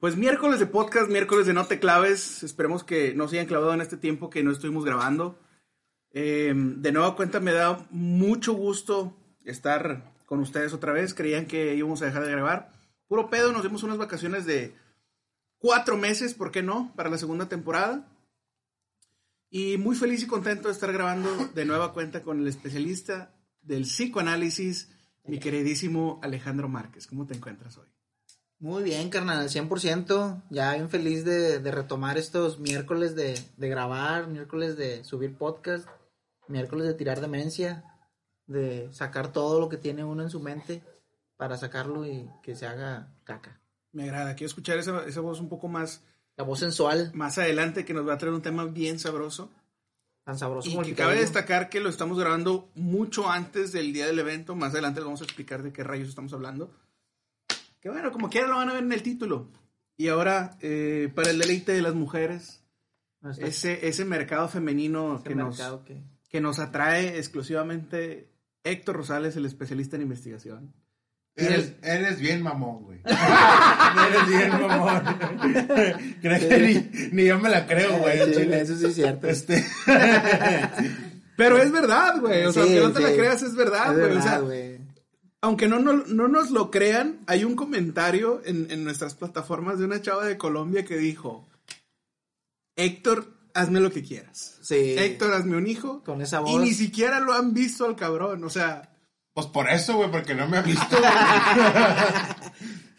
Pues miércoles de podcast, miércoles de No Te Claves. Esperemos que no se hayan clavado en este tiempo que no estuvimos grabando. Eh, de nueva cuenta, me da mucho gusto estar con ustedes otra vez. Creían que íbamos a dejar de grabar. Puro pedo, nos dimos unas vacaciones de cuatro meses, ¿por qué no? Para la segunda temporada. Y muy feliz y contento de estar grabando de nueva cuenta con el especialista del psicoanálisis, mi queridísimo Alejandro Márquez. ¿Cómo te encuentras hoy? Muy bien, carnal, 100%. Ya bien feliz de, de retomar estos miércoles de, de, grabar, miércoles de subir podcast, miércoles de tirar demencia, de sacar todo lo que tiene uno en su mente para sacarlo y que se haga caca. Me agrada, quiero escuchar esa, esa voz un poco más... La voz sensual. Más adelante que nos va a traer un tema bien sabroso. Tan sabroso y como que cabe destacar que lo estamos grabando mucho antes del día del evento. Más adelante les vamos a explicar de qué rayos estamos hablando. Que bueno, como quiera lo van a ver en el título. Y ahora, eh, para el deleite de las mujeres, No ese, ese mercado femenino ese que nos, mercado que- que nos atrae exclusivamente Héctor Rosales, el especialista en investigación. Eres, eres bien mamón, güey. eres bien mamón. Creo que ni, ni yo me la creo, güey. Sí, Chile. eso sí es cierto. Este, Pero es verdad, güey. O sea, Sí, aunque no te la sí. creas, es verdad, Es güey. O sea, verdad, güey. Aunque no, no, no nos lo crean, hay un comentario en, en nuestras plataformas de una chava de Colombia que dijo, Héctor, hazme lo que quieras. Sí. Héctor, hazme un hijo. Con esa Y voz. ni siquiera lo han visto al cabrón. O sea, pues por eso, güey, porque no me ha visto.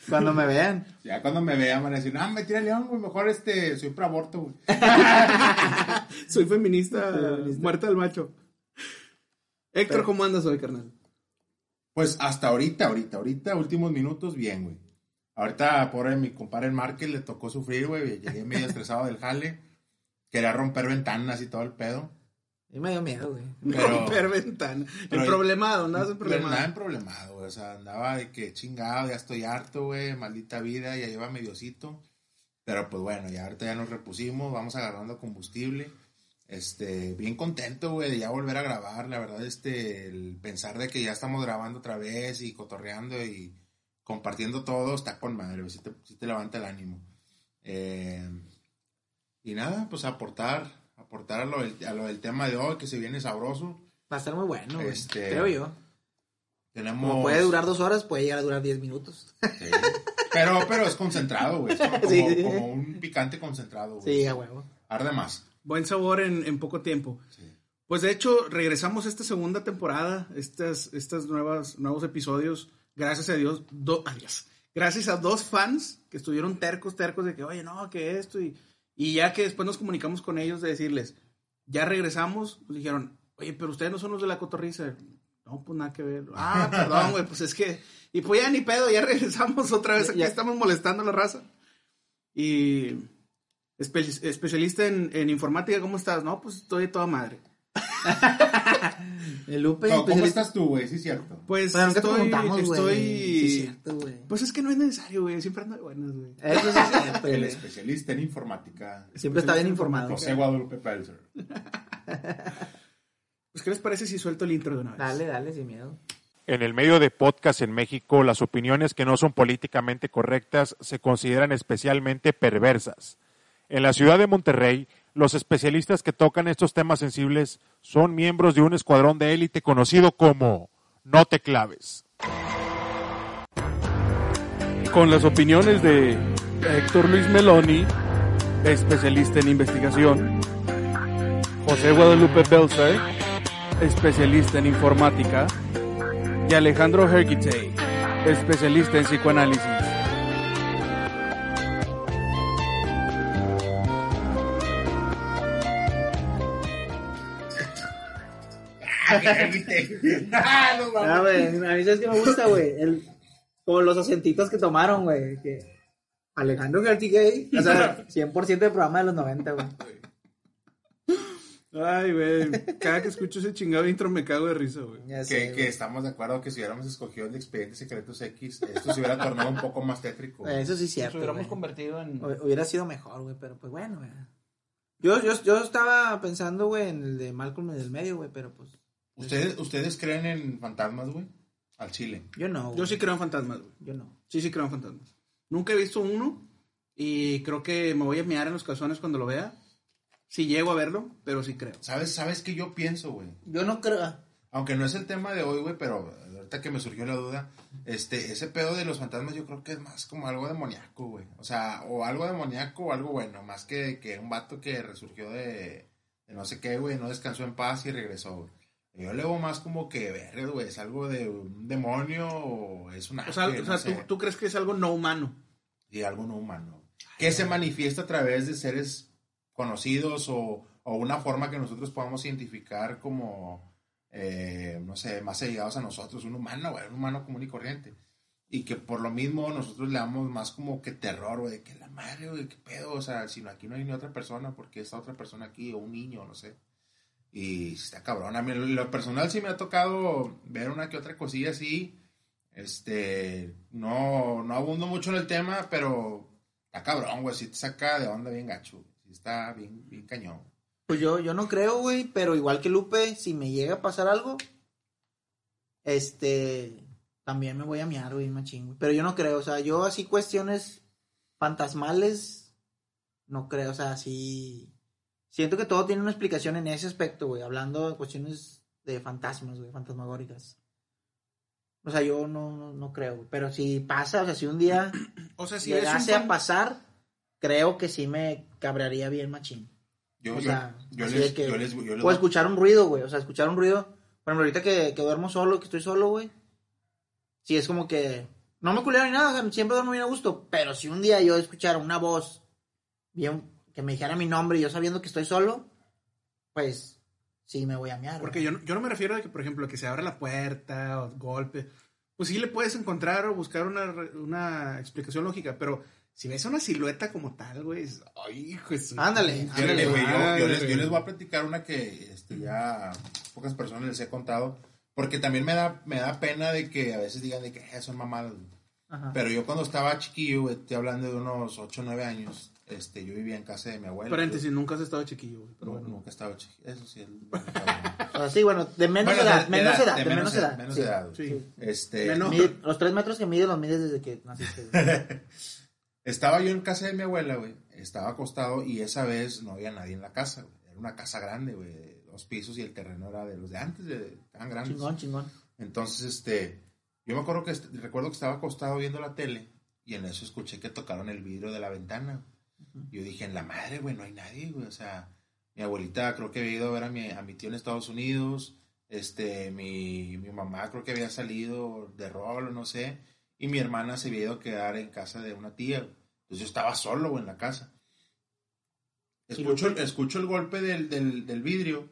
Cuando me vean. ya cuando me vean van a decir, ah, me tira león, güey, mejor este, soy pro aborto, güey. soy feminista, Feminista. muerta del macho. Héctor, ¿cómo andas hoy, carnal? Pues hasta ahorita, ahorita, ahorita, últimos minutos, bien, güey. Ahorita, por mi compadre el Márquez le tocó sufrir, güey. Llegué medio estresado del jale. Quería romper ventanas y todo el pedo. Y me dio miedo, güey. Pero- Romper ventana. pero- el problemado, ¿no? Es Pero nada problemado. en problemado, güey. O sea, andaba de que chingado, ya estoy harto, güey. Maldita vida, ya lleva mediocito. Pero pues bueno, ya ahorita ya nos repusimos, vamos agarrando combustible. Este, bien contento, güey, de ya volver a grabar. La verdad, este, el pensar de que ya estamos grabando otra vez y cotorreando y compartiendo todo está con madre, güey. Sí te, sí te levanta el ánimo. Eh, y nada, pues aportar, aportar a lo, del, a lo del tema de hoy, que se viene sabroso. Va a estar muy bueno, güey. Este- Creo yo. Tenemos. Como puede durar dos horas, puede llegar a durar diez minutos. Sí. Pero, pero es concentrado, güey. Es como, Sí. como un picante concentrado, güey. Sí, a huevo. Arde más. Buen sabor en, en poco tiempo. Sí. Pues de hecho, regresamos esta segunda temporada, estas, estas nuevas, nuevos episodios, gracias a Dios, do- adiós. gracias a dos fans que estuvieron tercos, tercos de que, oye, no, que esto, y, y ya que después nos comunicamos con ellos de decirles, ya regresamos, nos dijeron, oye, pero ustedes no son los de la cotorriza. No, pues nada que ver. Ah, perdón, güey, pues es que, y pues ya ni pedo, ya regresamos otra vez, aquí Ya. estamos molestando a la raza. Y espe- especialista en, en informática, ¿cómo estás? No, pues estoy de toda madre. El Lupe. ¿Cómo, cómo especialista- estás tú, güey? Sí, es cierto. Pues Pero te estoy. Sí, es cierto, güey. Pues es que no es necesario, güey. Siempre ando de buenas, güey. Eso sí es cierto, El especialista en informática. Siempre está bien informado. José Guadalupe Pelzer. Pues, ¿qué les parece si suelto el intro de una vez? Dale, dale, sin miedo. En el medio de podcast en México, las opiniones que no son políticamente correctas se consideran especialmente perversas. En la ciudad de Monterrey, los especialistas que tocan estos temas sensibles son miembros de un escuadrón de élite conocido como No te claves. con las opiniones de Héctor Luis Meloni, especialista en investigación, José Guadalupe Belzer, especialista en informática, y Alejandro Hergitay, especialista en psicoanálisis. Ah, no mames. Ah, güey, a mí sabes que me gusta, güey. El, como los acentitos que tomaron, güey. Que... Alejandro Gartigay. O sea, 100% de programa de los 90, güey. Ay, güey. Cada que escucho ese chingado intro me cago de risa, güey. Que, que estamos de acuerdo que si hubiéramos escogido el de Expedientes Secretos X, esto se hubiera tornado un poco más tétrico. Eso sí es Nos cierto. hubiéramos convertido en. Hubiera sido mejor, güey, pero pues bueno, güey. Yo, yo, yo estaba pensando, güey, en el de Malcolm en el medio, güey, pero pues ¿Ustedes, ¿Ustedes creen en fantasmas, güey? Al chile. yo no. güey. Yo sí creo en fantasmas, güey. Yo no. Sí, sí creo en fantasmas. Nunca he visto uno y creo que me voy a mear en los calzones cuando lo vea. Sí llego a verlo, pero sí creo. ¿Sabes, ¿Sabes qué yo pienso, güey? Yo no creo. Aunque no es el tema de hoy, güey, pero ahorita que me surgió la duda, este, ese pedo de los fantasmas yo creo que es más como algo demoníaco, güey. O sea, o algo demoníaco o algo bueno, más que, que un vato que resurgió de, de no sé qué, güey, no descansó en paz y regresó, güey. Yo le veo más como que, verga, güey, es algo de un demonio o es un O sea, ángel, o sea, no ¿tú, tú crees que es algo no humano. y algo no humano. Que se manifiesta a través de seres conocidos o, o una forma que nosotros podamos identificar como, eh, no sé, más allegados a nosotros, un humano, güey, un humano común y corriente. Y que por lo mismo nosotros le damos más como que terror, güey, que la madre, güey, qué pedo, o sea, si no, aquí no hay ni otra persona, porque está otra persona aquí, o un niño, no sé. Y está cabrón, a mí lo personal sí me ha tocado ver una que otra cosilla así, este, no, no abundo mucho en el tema, pero está cabrón, güey, si te saca de onda bien gacho, sí está bien, bien cañón. Pues yo, yo no creo, güey, pero igual que Lupe, si me llega a pasar algo, este, también me voy a miar, güey, machín, güey. Pero yo no creo, o sea, yo así cuestiones fantasmales, no creo, o sea, sí, siento que todo tiene una explicación en ese aspecto, güey, hablando de cuestiones de fantasmas, güey, fantasmagóricas. O sea, yo no, no, no creo, güey. pero si pasa, o sea, si un día O sea, si llegase a fan- pasar, creo que sí me cabrearía bien machín. Yo, O yo, sea, yo así les, que- yo les, yo les O escuchar un ruido, güey. O sea, escuchar un ruido. Por ejemplo, ahorita que, que duermo solo, que estoy solo, güey. Sí, es como que. No me culero ni nada, o sea, siempre duermo bien a gusto. Pero si un día yo escuchara una voz bien, que me dijera mi nombre y yo sabiendo que estoy solo, pues sí me voy a miar. Porque yo no, yo no me refiero a que, por ejemplo, que se abra la puerta o golpe. Pues sí le puedes encontrar o buscar una, una explicación lógica, pero si ves una silueta como tal, güey, es- ay, su- Ándale, ándale, güey, yo, yo les, yo les voy a platicar una que este, ya pocas personas les he contado, porque también me da, me da pena de que a veces digan de que "Eh, son mamadas. güey". Ajá. Pero yo cuando estaba chiquillo, güey, estoy hablando de unos 8 o 9 años, este, yo vivía en casa de mi abuela. Paréntesis, nunca has estado chiquillo, güey. Pero No, bueno. nunca estaba chiquillo. Eso sí. el- O sea, sí, bueno, de menos Bueno, edad, de- menos edad, edad, de de menos edad. menos edad. Sí. Este, Menos. Mide- los tres metros que mide los mides desde que naciste. Estaba yo en casa de mi abuela, güey. Estaba acostado y esa vez no había nadie en la casa, güey. Era una casa grande, güey. Los pisos y el terreno era de los de antes, de, tan grandes. chingón, chingón. Entonces, este, yo me acuerdo que, recuerdo que estaba acostado viendo la tele y en eso escuché que tocaron el vidrio de la ventana. Yo dije, en la madre, güey, no hay nadie, güey. O sea, mi abuelita creo que había ido a ver a mi, a mi tío en Estados Unidos. Este, mi, mi mamá creo que había salido de rol o no sé. Y mi hermana se había ido a quedar en casa de una tía. güey. Entonces yo estaba solo, güey, en la casa. Escucho, escucho el golpe del, del, del vidrio.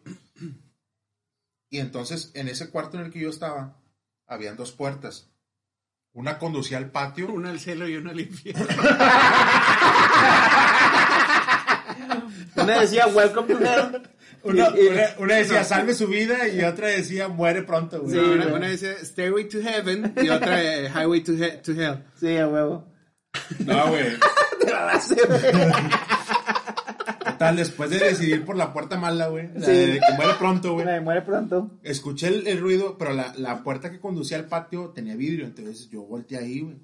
Y entonces, en ese cuarto en el que yo estaba, habían dos puertas. Una conducía al patio. Una al cielo y una al infierno. Una decía, welcome to hell. Una, Y- y- una- una decía, salve su vida, y otra decía, muere pronto, güey. Sí, una, una dice Stairway to Heaven y otra eh, Highway to, he- to Hell. Sí, a huevo. No, güey. Te la das, güey. Total, después de decidir por la puerta mala, güey. Sí. de que muere pronto, güey. Muere pronto. Escuché el, el ruido, pero la, la puerta que conducía al patio tenía vidrio, entonces yo volteé ahí, güey.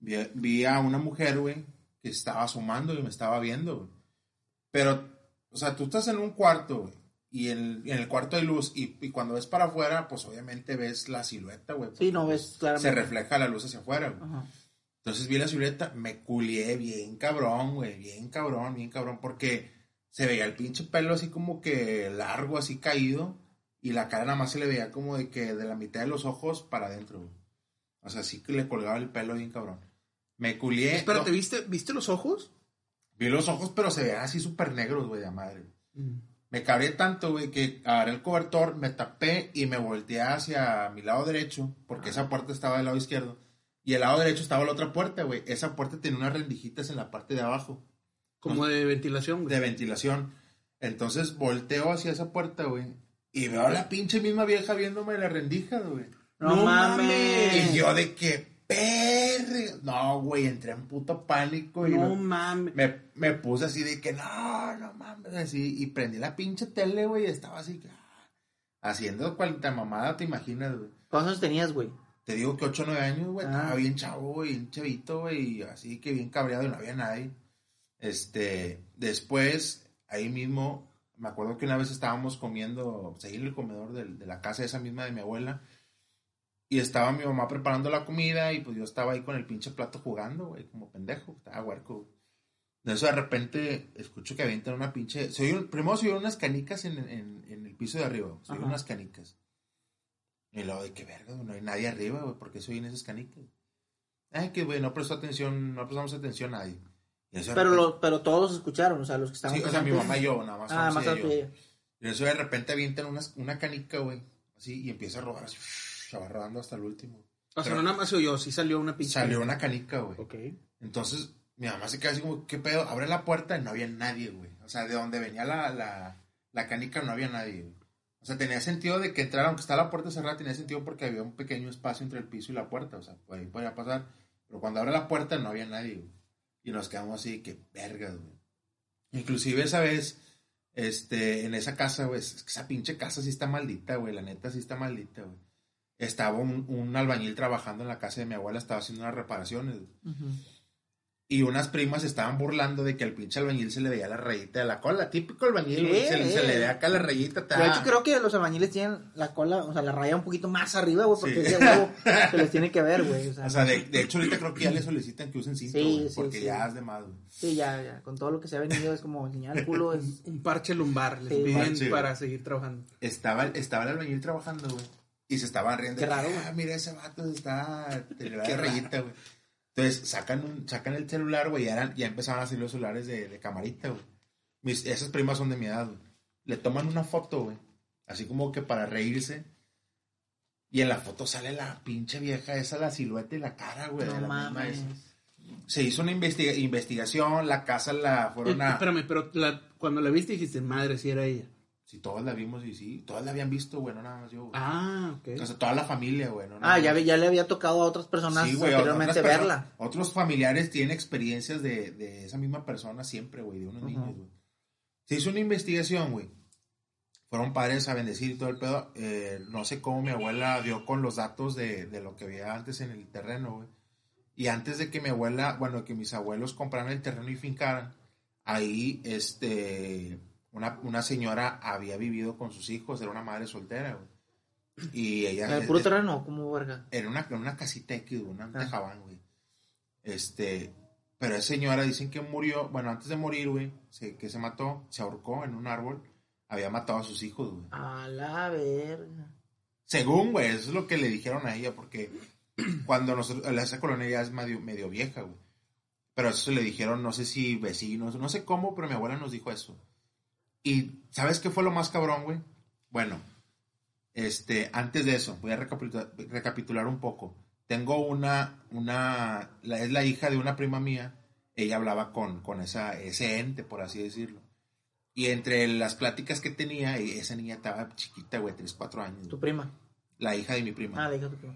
Vi, vi a una mujer, güey, que estaba asomando y me estaba viendo, güey. Pero, o sea, tú estás en un cuarto, güey, y en, en el cuarto hay luz, y, y cuando ves para afuera, pues obviamente ves la silueta, güey. Sí, no ves Se claramente. refleja la luz hacia afuera, güey. Ajá. Entonces vi la silueta, me culié bien cabrón, güey, bien cabrón, bien cabrón, porque se veía el pinche pelo así como que largo, así caído, y la cara nada más se le veía como de que de la mitad de los ojos para adentro, güey. O sea, sí que le colgaba el pelo bien cabrón. Me culié. Espérate, no, ¿viste, ¿viste los ojos? Vi los ojos, pero se veían así súper negros, güey, de madre. Me cabré tanto, güey, que agarré el cobertor, me tapé y me volteé hacia mi lado derecho, porque esa puerta estaba del lado izquierdo. Y al lado derecho estaba la otra puerta, güey. Esa puerta tenía unas rendijitas en la parte de abajo Como de ventilación, güey. de ventilación. Entonces volteo hacia esa puerta, güey. Y veo a la pinche misma vieja viéndome la rendija, güey. No, No mames. Y yo de que, perre. No, güey, entré en puto pánico y No me, mames. me, me puse así de que, no, no mames, así. Y prendí la pinche tele, güey, y estaba así, ah, haciendo cualquier mamada, te imaginas, güey. ¿Cuántos años tenías, güey? Te digo que 8 o 9 años, güey, Ah. estaba bien chavo, güey, bien chavito, güey, y así que bien cabreado y no había nadie. Este, después, ahí mismo, me acuerdo que una vez estábamos comiendo, pues, ahí en el comedor de, la casa esa misma de mi abuela, y estaba mi mamá preparando la comida, y pues yo estaba ahí con el pinche plato jugando, güey, como pendejo, estaba huerco. De eso de repente escucho que avientan una pinche. Se oye- primero se oyeron unas canicas en, en- en el piso de arriba. Ajá. unas canicas. Y luego de qué verga, no hay nadie arriba, güey, ¿por qué se oyen esas canicas? Ay, que güey, no prestó atención, no prestamos atención a nadie. Pero, lo, pero todos los escucharon, o sea, los que estaban Sí, o sea, mi mamá y yo, nada más. Ah, más yo. Y eso de repente avientan unas, una canica, güey, así, y empieza a rodar así, va rodando hasta el último. O sea, Pero- no nada más se oyó, sí salió una pinche. Salió una canica, güey. Ok. Entonces, mi mamá se queda así como, ¿qué pedo? Abre la puerta y no había nadie, güey. O sea, de donde venía la, la, la canica no había nadie, güey. O sea, tenía sentido de que entrara, aunque está la puerta cerrada, tenía sentido porque había un pequeño espacio entre el piso y la puerta. O sea, por ahí podía pasar. Pero cuando abre la puerta no había nadie, güey. Y nos quedamos así, que vergas, güey. Inclusive esa vez, este, en esa casa, güey, es que esa pinche casa sí está maldita, güey. La neta sí está maldita, güey. Estaba un, un albañil trabajando en la casa de mi abuela, estaba haciendo unas reparaciones, güey. Ujú. Y unas primas estaban burlando de que al pinche albañil se le veía la rayita de la cola. Típico albañil, güey, Sí, se, le- se le ve acá la rayita. ta- De hecho, creo que los albañiles tienen la cola, o sea, la raya un poquito más arriba, güey, porque Sí. ese huevo se les tiene que ver, güey. O sea, O sea, de, de hecho, ahorita creo que ya le solicitan que usen cinto, Sí, güey, sí, porque sí. ya es de más, güey. sí, ya, ya, con todo lo que se ha venido es como enseñar el culo, es... Un parche lumbar les Sí. piden Parche, para seguir trabajando. Estaba, estaba el albañil trabajando, güey. Y se estaban riendo. Qué raro, güey. Ah, mira, ese vato está... Te le da Qué rayita, güey. Entonces, sacan, un, sacan el celular, güey, ya, eran- ya empezaban a salir los celulares de, de camarita, güey. Mis, esas primas son de mi edad, güey. Le toman una foto, güey. Así como que para reírse. Y en la foto sale la pinche vieja esa, la silueta y la cara, güey. de No la mames. esa. Se hizo una investiga- investigación, la casa la Eh, fueron a... espérame, pero la- cuando la viste dijiste, madre, si era ella. Si todos la vimos y sí, todas la habían visto, güey, no nada más yo, güey. Ah, ok. O sea, toda la familia, güey. no Ah, ya, ya le había tocado a otras personas Sí, güey, anteriormente otras personas- verla. Otros familiares tienen experiencias de, de esa misma persona siempre, güey, de unos niños, güey. Se hizo una investigación, güey. Fueron padres a bendecir y todo el pedo. Eh, no sé cómo mi abuela dio con los datos de, de lo que había antes en el terreno, güey. Y antes de que mi abuela, bueno, que mis abuelos compraran el terreno y fincaran, ahí, este, una, una señora había vivido con sus hijos, era una madre soltera, güey. Y ella... En el puro terreno, como verga. En una, una casita güey, una Ah. tejabán, güey. Este, pero esa señora dicen que murió, bueno, antes de morir, güey, se- que se mató, se ahorcó en un árbol, había matado a sus hijos, güey. A la verga. Según, güey, eso es lo que le dijeron a ella, porque cuando nosotros, esa colonia ya es medio, medio vieja, güey. Pero eso se le dijeron, no sé si vecinos, no sé cómo, pero mi abuela nos dijo eso. Y, ¿sabes qué fue lo más cabrón, güey? Bueno, este, antes de eso, voy a recapitular, recapitular un poco. Tengo una, una, la, es la hija de una prima mía, ella hablaba con, con esa, ese ente, por así decirlo. Y entre las pláticas que tenía, y esa niña estaba chiquita, güey, 3, 4 años. Tu prima. La hija de mi prima. Ah, le dije a tu prima.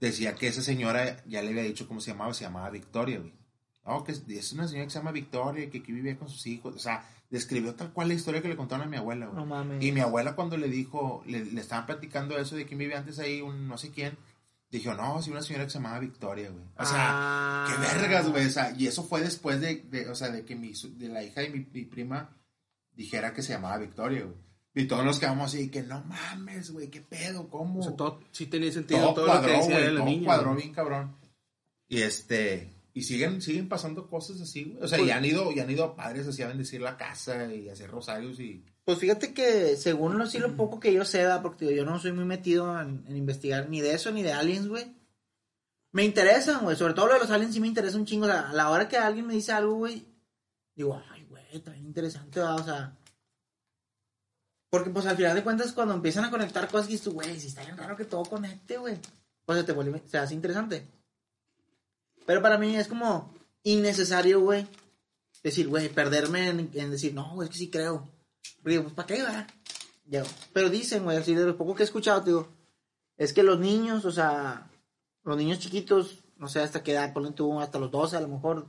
Decía que esa señora ya le había dicho cómo se llamaba, se llamaba Victoria, güey. No, que es, es una señora que se llama Victoria, que aquí vivía con sus hijos. O sea, describió tal cual la historia que le contaron a mi abuela, güey. No mames. Y mi abuela cuando le dijo, le, le estaban platicando eso de quién vivía antes ahí, un no sé quién, dijo, no, sí, una señora que se llamaba Victoria, güey. O sea, Ah. qué vergas, güey. O sea, y eso fue después de, de, o sea, de que mi, de la hija de mi, mi prima dijera que se llamaba Victoria, güey. Y todos nos quedamos así, que no mames, güey, qué pedo, cómo. O sea, todo, sí tenía sentido todo, todo, lo que cuadró, decía de la todo niña. cuadró bien cabrón. Y este, y siguen, siguen pasando cosas así, güey. O sea, Pues- y han ido, y han ido padres así a bendecir la casa y a hacer rosarios y. Pues fíjate que según lo, sí, lo poco que yo sé, porque digo, yo no soy muy metido en, en investigar ni de eso ni de aliens, güey. Me interesan, güey. Sobre todo lo de los aliens sí me interesa un chingo. O sea, a la hora que alguien me dice algo, güey, digo, ay, güey, está bien interesante, ¿verdad? O sea. Porque pues al final de cuentas cuando empiezan a conectar cosas, dices güey, si está bien raro que todo conecte, güey. Pues se te vuelve, se hace interesante. Pero para mí es como innecesario, güey. Decir, güey, perderme en, decir, no, es que sí creo. Digo, pues, ¿para qué, va? Pero dicen, güey, así de lo poco que he escuchado, te digo, es que los niños, o sea, los niños chiquitos, no sé hasta qué edad, ponen tú hasta los 12 a lo mejor,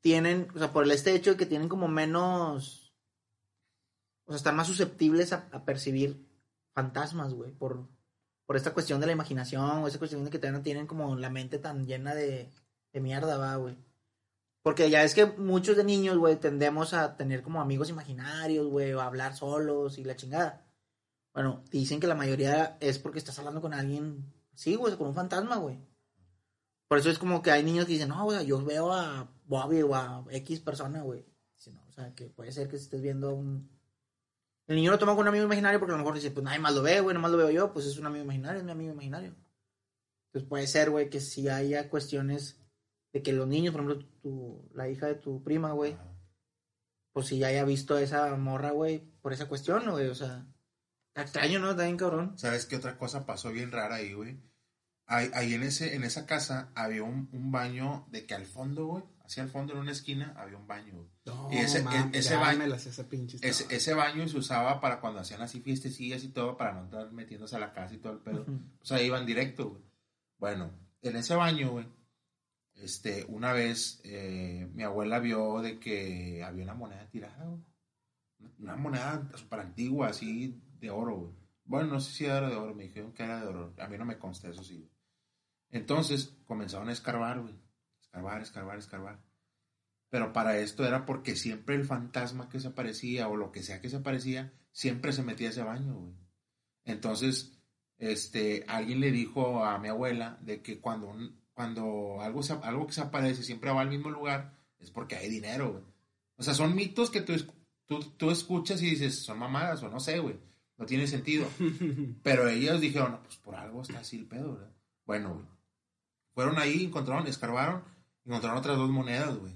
tienen, o sea, por el este hecho de que tienen como menos, o sea, están más susceptibles a, a percibir fantasmas, güey, por, por esta cuestión de la imaginación, o esa cuestión de que todavía no tienen como la mente tan llena de, mierda, va, güey. Porque ya es que muchos de niños, güey, tendemos a tener como amigos imaginarios, güey, o a hablar solos y la chingada. Bueno, dicen que la mayoría es porque estás hablando con alguien, sí, güey, con un fantasma, güey. Por eso es como que hay niños que dicen, no, güey, yo veo a Bobby o a X persona, güey. Dice, no, o sea, que puede ser que estés viendo un... El niño lo toma con un amigo imaginario porque a lo mejor dice, pues nadie más lo ve, güey, nomás lo veo yo, pues es un amigo imaginario, es mi amigo imaginario. Entonces puede ser, güey, que si haya cuestiones de que los niños, por ejemplo, tu, la hija de tu prima, güey, pues si ya haya visto a esa morra, güey, por esa cuestión, güey, o sea, está extraño, ¿no? Está bien cabrón. ¿Sabes qué otra cosa pasó bien rara ahí, güey? Ahí, ahí en, ese, en esa casa había un, un baño de que al fondo, güey, hacia el fondo en una esquina había un baño, güey. No, Y ese- mames, ese baño- esa pinche Ese, baño se usaba para cuando hacían así fiestecillas y todo, para no estar metiéndose a la casa y todo el pedo. O sea, iban directo, güey. Bueno, en ese baño, güey, este, una vez eh, mi abuela vio de que había una moneda tirada, güey. Una moneda súper antigua, así, de oro, güey. Bueno, no sé si era de oro, me dijeron que era de oro. A mí no me consta eso, sí. güey. Entonces, comenzaron a escarbar, güey. Escarbar, escarbar, escarbar. Pero para esto era porque siempre el fantasma que se aparecía o lo que sea que se aparecía, siempre se metía a ese baño, güey. Entonces, este, alguien le dijo a mi abuela de que cuando, un- cuando algo, se- algo que se aparece siempre va al mismo lugar, es porque hay dinero, güey. O sea, son mitos que tú, tú, tú escuchas y dices, son mamadas o no sé, güey. No tiene sentido. Pero ellos dijeron, no, pues por algo está así el pedo, ¿verdad? Bueno, güey. Fueron ahí, encontraron, escarbaron, encontraron otras dos monedas, güey.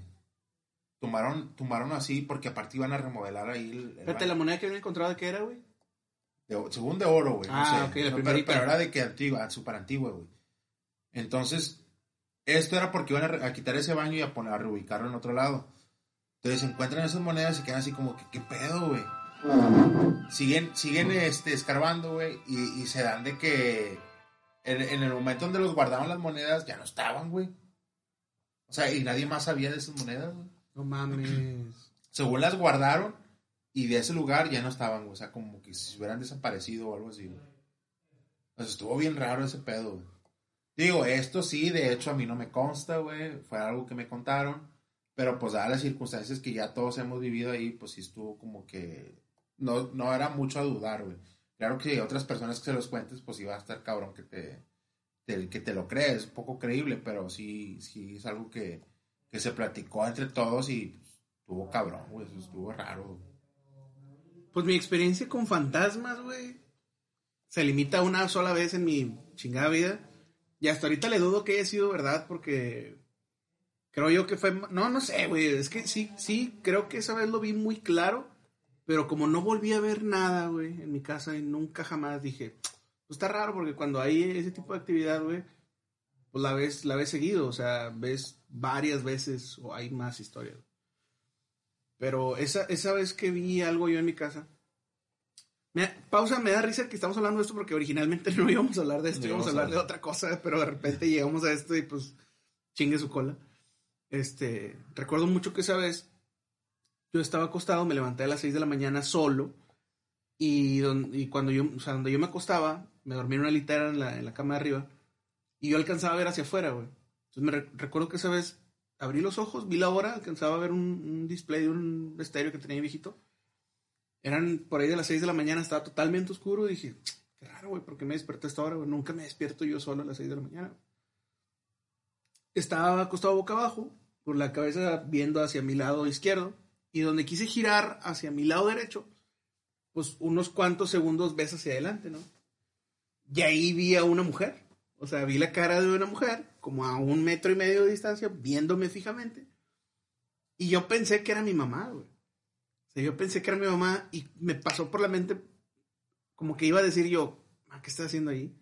Tumbaron, tumbaron así porque aparte iban a remodelar ahí el, el Espérate, baño. la moneda que habían encontrado de qué era, güey. De según de oro, güey. no Ah, sé. la No, primerita. pero, pero era de que antigua, súper antigua, güey. Entonces, esto era porque iban a, quitar ese baño y a, poner, a reubicarlo en otro lado. Entonces encuentran esas monedas y quedan así como que, ¿qué pedo, güey? Siguen, siguen este, escarbando, güey, y, y se dan de que en, en el momento donde los guardaban las monedas ya no estaban, güey. O sea, y nadie más sabía de esas monedas, güey. No mames. Según las guardaron y de ese lugar ya no estaban, güey. O sea, como que si hubieran desaparecido o algo así, güey. O sea, estuvo bien raro ese pedo, güey. Digo, esto sí, de hecho a mí no me consta, güey. Fue algo que me contaron. Pero pues dadas las circunstancias que ya todos hemos vivido ahí, pues sí estuvo como que... No, no era mucho a dudar, güey. Claro que otras personas que se los cuentes, pues iba a estar cabrón que te, te- que te lo crees, poco creíble, pero sí, sí es algo que, que se platicó entre todos y pues, estuvo cabrón, güey. Eso estuvo raro. Pues mi experiencia con fantasmas, güey, se limita a una sola vez en mi chingada vida. Y hasta ahorita le dudo que haya sido verdad porque creo yo que fue... No, no sé, güey. Es que sí, sí, creo que esa vez lo vi muy claro. Pero como no volví a ver nada, güey, en mi casa y nunca jamás dije... Pues está raro porque cuando hay ese tipo de actividad, güey, pues la ves, la ves seguido. O sea, ves varias veces o hay más historias. Pero esa, esa vez que vi algo yo en mi casa. Me pausa, me da risa que estamos hablando de esto porque originalmente no íbamos a hablar de esto, íbamos a hablar de otra cosa, pero de repente llegamos a esto y pues chingue su cola. Este, recuerdo mucho que esa vez yo estaba acostado, me levanté a las 6 de la mañana solo y, cuando yo, o sea, yo me acostaba, me dormí en una litera en la, en la cama de arriba y yo alcanzaba a ver hacia afuera, güey. Entonces me re- recuerdo que esa vez abrí los ojos, vi la hora, alcanzaba a ver un, un display de un estéreo que tenía viejito. Eran por ahí de las 6 de la mañana, estaba totalmente oscuro y dije, qué raro, güey, ¿por qué me desperté a esta hora, güey? Nunca me despierto yo solo a las 6 de la mañana. Estaba acostado boca abajo, con la cabeza viendo hacia mi lado izquierdo, y donde quise girar hacia mi lado derecho, pues unos cuantos segundos ves hacia adelante, ¿no? Y ahí vi a una mujer. O sea, vi la cara de una mujer, como a un metro y medio de distancia, viéndome fijamente. Y yo pensé que era mi mamá, güey. O sea, yo pensé que era mi mamá y me pasó por la mente como que iba a decir yo, "Ma, ¿qué está haciendo ahí?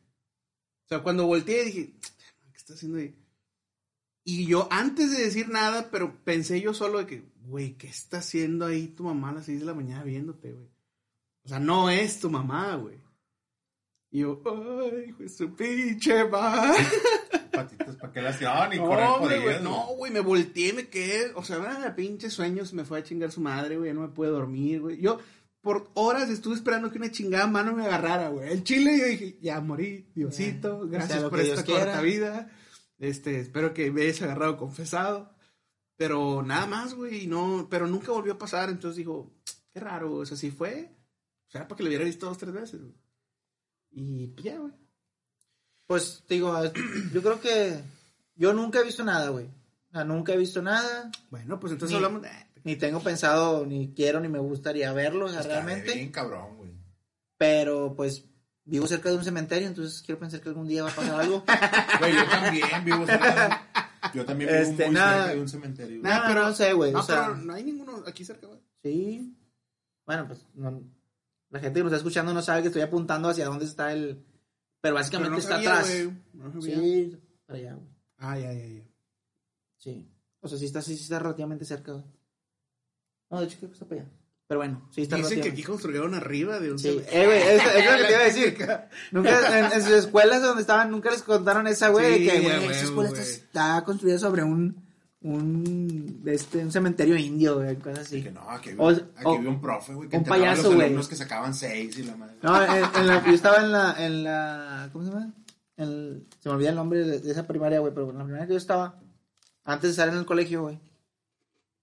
O sea, cuando volteé dije, "Ma, ¿qué está haciendo ahí? Y yo, antes de decir nada, pero pensé yo solo de que, güey, ¿qué está haciendo ahí tu mamá a las 6 de la mañana viéndote, güey? O sea, no es tu mamá, güey. Y yo, ay, hijo de su pinche madre. Patitas, ¿para qué las tiraban y No, correr por hombre, güey, no, güey, me volteé, me quedé, o sea, ah, pinche sueños, me fue a chingar su madre, güey, ya no me puede dormir, güey. Yo, por horas estuve esperando que una chingada mano me agarrara, güey. El chile, yo dije, ya morí, Diosito, Ya, gracias sea lo por esta Dios quiera. corta vida. Este, espero que me hayas agarrado confesado. Pero nada más, güey, no, pero nunca volvió a pasar, entonces dijo, qué raro, o sea, si fue, o sea, para que lo hubiera visto dos, tres veces, güey. Y pues, ya, güey. Pues, te digo, yo creo que yo nunca he visto nada, güey. O sea, nunca he visto nada, Bueno, pues entonces Ni- hablamos de... ni tengo pensado, ni quiero, ni me gustaría verlo, o sea, Está realmente. bien cabrón, güey. Pero, pues, vivo cerca de un cementerio, entonces quiero pensar que algún día va a pasar algo. Güey, yo también vivo cerca. Yo también vivo Este, muy nada. cerca de un cementerio. güey. No, pero no sé, güey. No, o sea, pero no hay ninguno aquí cerca, güey. sí. Bueno, pues, no- la gente que nos está escuchando no sabe que estoy apuntando hacia dónde está el... Pero básicamente Pero no está sabía, atrás. güey, no sabía. Sí, para allá, güey. Ah, ya, ya, ya. Sí. O sea, sí está, sí, sí está relativamente cerca, güey. No, de hecho creo que está para allá. Pero bueno, sí está Dicen que aquí construyeron arriba de un Sí, eh, güey, eso es lo que te iba a decir. Nunca, en, en sus escuelas donde estaban, nunca les contaron esa, güey, Sí, que, güey, huevo, esa escuela está, güey. está construida sobre un, un, este, un cementerio indio, güey, cosas así. Que no, aquí O- había, aquí o- había un profe, güey, que un payaso, los güey. que sacaban seis y la madre. No, en, en la, yo estaba en la, en la, ¿cómo se llama? En se me olvida el nombre de, de esa primaria, güey, pero en la primaria que yo estaba, antes de estar en el colegio, güey,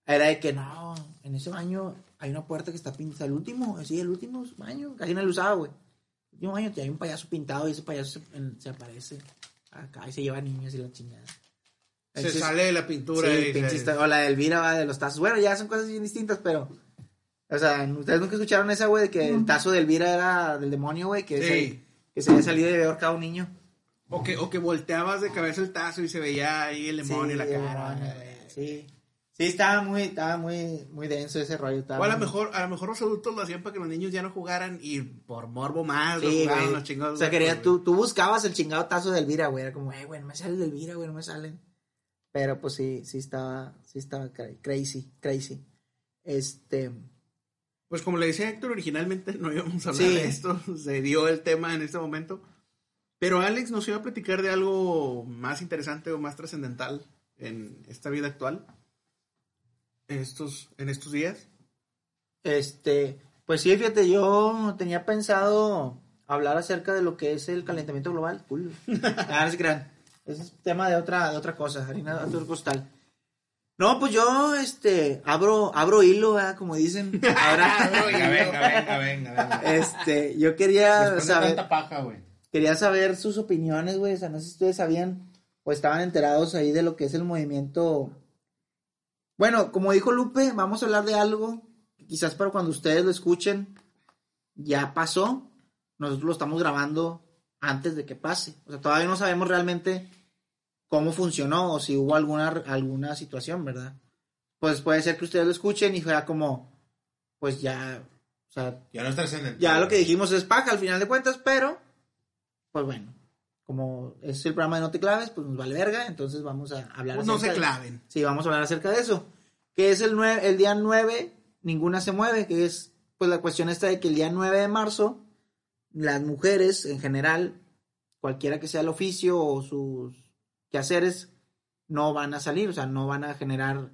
era de que no, en ese baño hay una puerta que está pintada, el último, sí, el último baño, casi no lo usaba, güey. El último baño hay un payaso pintado y ese payaso se, en- se aparece acá y se lleva niños y la chingada. Se Entonces, sale de la pintura. Sí, pinche o la de Elvira va de los tazos. Bueno, ya son cosas bien distintas, pero. O sea, ustedes nunca escucharon esa, güey, de que el tazo de Elvira era del demonio, güey, que, Sí. se, que se había salido de ahorcado un niño. O que, o que volteabas de cabeza el tazo y se veía ahí el demonio en la Sí, el cara. güey, Sí. Sí, estaba muy, estaba muy, muy denso ese rollo. estaba O a lo muy- mejor, a lo mejor los adultos lo hacían para que los niños ya no jugaran y por morbo más Sí, jugaban güey. los chingados. O sea, quería, güey. tú, tú buscabas el chingado tazo de Elvira, güey. Era como, eh, güey, no me sale de Elvira, güey, no me salen. Pero pues sí, sí estaba, sí estaba cra- crazy, crazy. Este. Pues como le decía Héctor, originalmente no íbamos a hablar Sí. de esto, se dio el tema en este momento. Pero Alex nos iba a platicar de algo más interesante o más trascendental en esta vida actual. En estos, en estos días. Este, pues sí, fíjate, yo tenía pensado hablar acerca de lo que es el calentamiento global. Cool. Ah, crean. Ese es tema de otra, de otra cosa, harina de otro costal. No, pues yo, este, abro, abro hilo, ¿verdad? como dicen. Ahora, Venga, venga, venga, venga, venga. este, yo quería Después saber, tanta paja, güey. quería saber sus opiniones, güey. O sea, no sé si ustedes sabían o estaban enterados ahí de lo que es el movimiento. Bueno, como dijo Lupe, vamos a hablar de algo que quizás para cuando ustedes lo escuchen ya pasó. Nosotros lo estamos grabando antes de que pase. O sea, todavía no sabemos realmente cómo funcionó o si hubo alguna, alguna situación, ¿verdad? Pues puede ser que ustedes lo escuchen y fuera como, pues ya, o sea, Ya no es ya lo que dijimos es paja al final de cuentas, pero pues bueno, como es el programa de No Te Claves, pues nos vale verga, entonces vamos a hablar Pues no acerca se de- claven. Sí, vamos a hablar acerca de eso. Que es el, nue- el día 9, ninguna se mueve, que es pues la cuestión esta de que el día 9 de marzo, las mujeres en general, cualquiera que sea el oficio o sus quehaceres, no van a salir, o sea, no van a generar,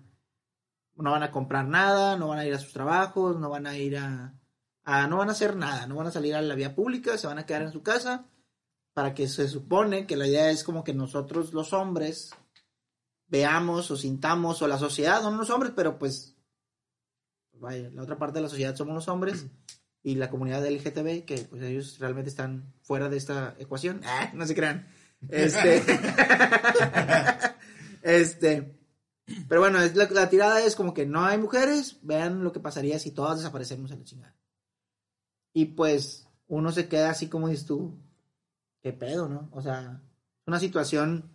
no van a comprar nada, no van a ir a sus trabajos, no van a ir a, a- no van a hacer nada, no van a salir a la vía pública, se van a quedar en su casa, para que se supone que la idea es como que nosotros los hombres veamos o sintamos, o la sociedad, no los hombres, pero pues, vaya, la otra parte de la sociedad somos los hombres y la comunidad LGTB, que pues ellos realmente están fuera de esta ecuación. Ah, no se crean. Este, este, pero bueno, es la, la tirada es como que no hay mujeres, vean lo que pasaría si todas desaparecemos en la chingada. Y pues uno se queda así como dices tú, qué pedo, ¿no? O sea, una situación,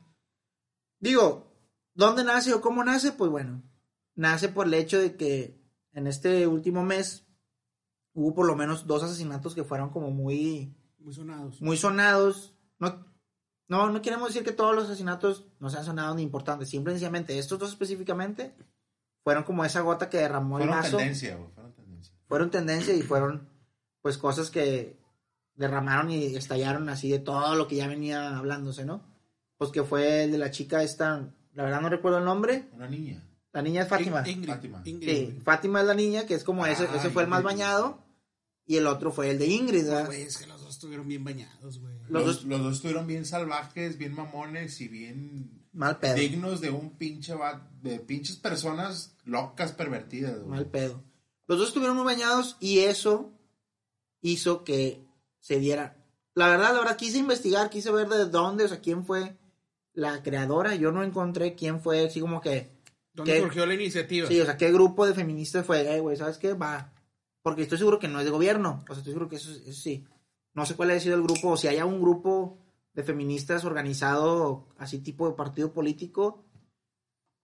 digo, ¿dónde nace o cómo nace? Pues bueno, nace por el hecho de que en este último mes hubo por lo menos dos asesinatos que fueron como muy, Muy sonados. muy sonados. No, No, no queremos decir que todos los asesinatos no sean sonados ni importantes. Simple y sencillamente, estos dos específicamente fueron como esa gota que derramó el Fueron vaso. tendencia, güey. Fueron tendencia. Fueron tendencia y fueron, pues, cosas que derramaron y estallaron así de todo lo que ya venía hablándose, ¿no? Pues que fue el de la chica esta, la verdad no recuerdo el nombre. Una niña. La niña es Fátima. In- Ingrid. Fátima. Ingrid, Sí. Fátima es la niña, que es como ese, Ah, ese fue el más bañado. Y el otro fue el de Ingrid, ¿verdad? Güey, es que los dos estuvieron bien bañados, güey. Los Los, dos- los dos estuvieron bien salvajes, bien mamones y bien Mal pedo. dignos de un pinche va- de pinches personas locas pervertidas, güey. Mal pedo. Los dos estuvieron muy bañados y eso hizo que se diera. La verdad, la verdad, quise investigar, quise ver de dónde, o sea, quién fue la creadora. Yo no encontré quién fue, así como que. ¿Dónde ¿Qué? surgió la iniciativa? Sí, o sea, qué grupo de feministas fue, eh, güey, ¿sabes qué? Va. Porque estoy seguro que no es de gobierno. O sea, estoy seguro que eso, eso sí. No sé cuál haya sido el grupo, o si haya un grupo de feministas organizado así tipo de partido político.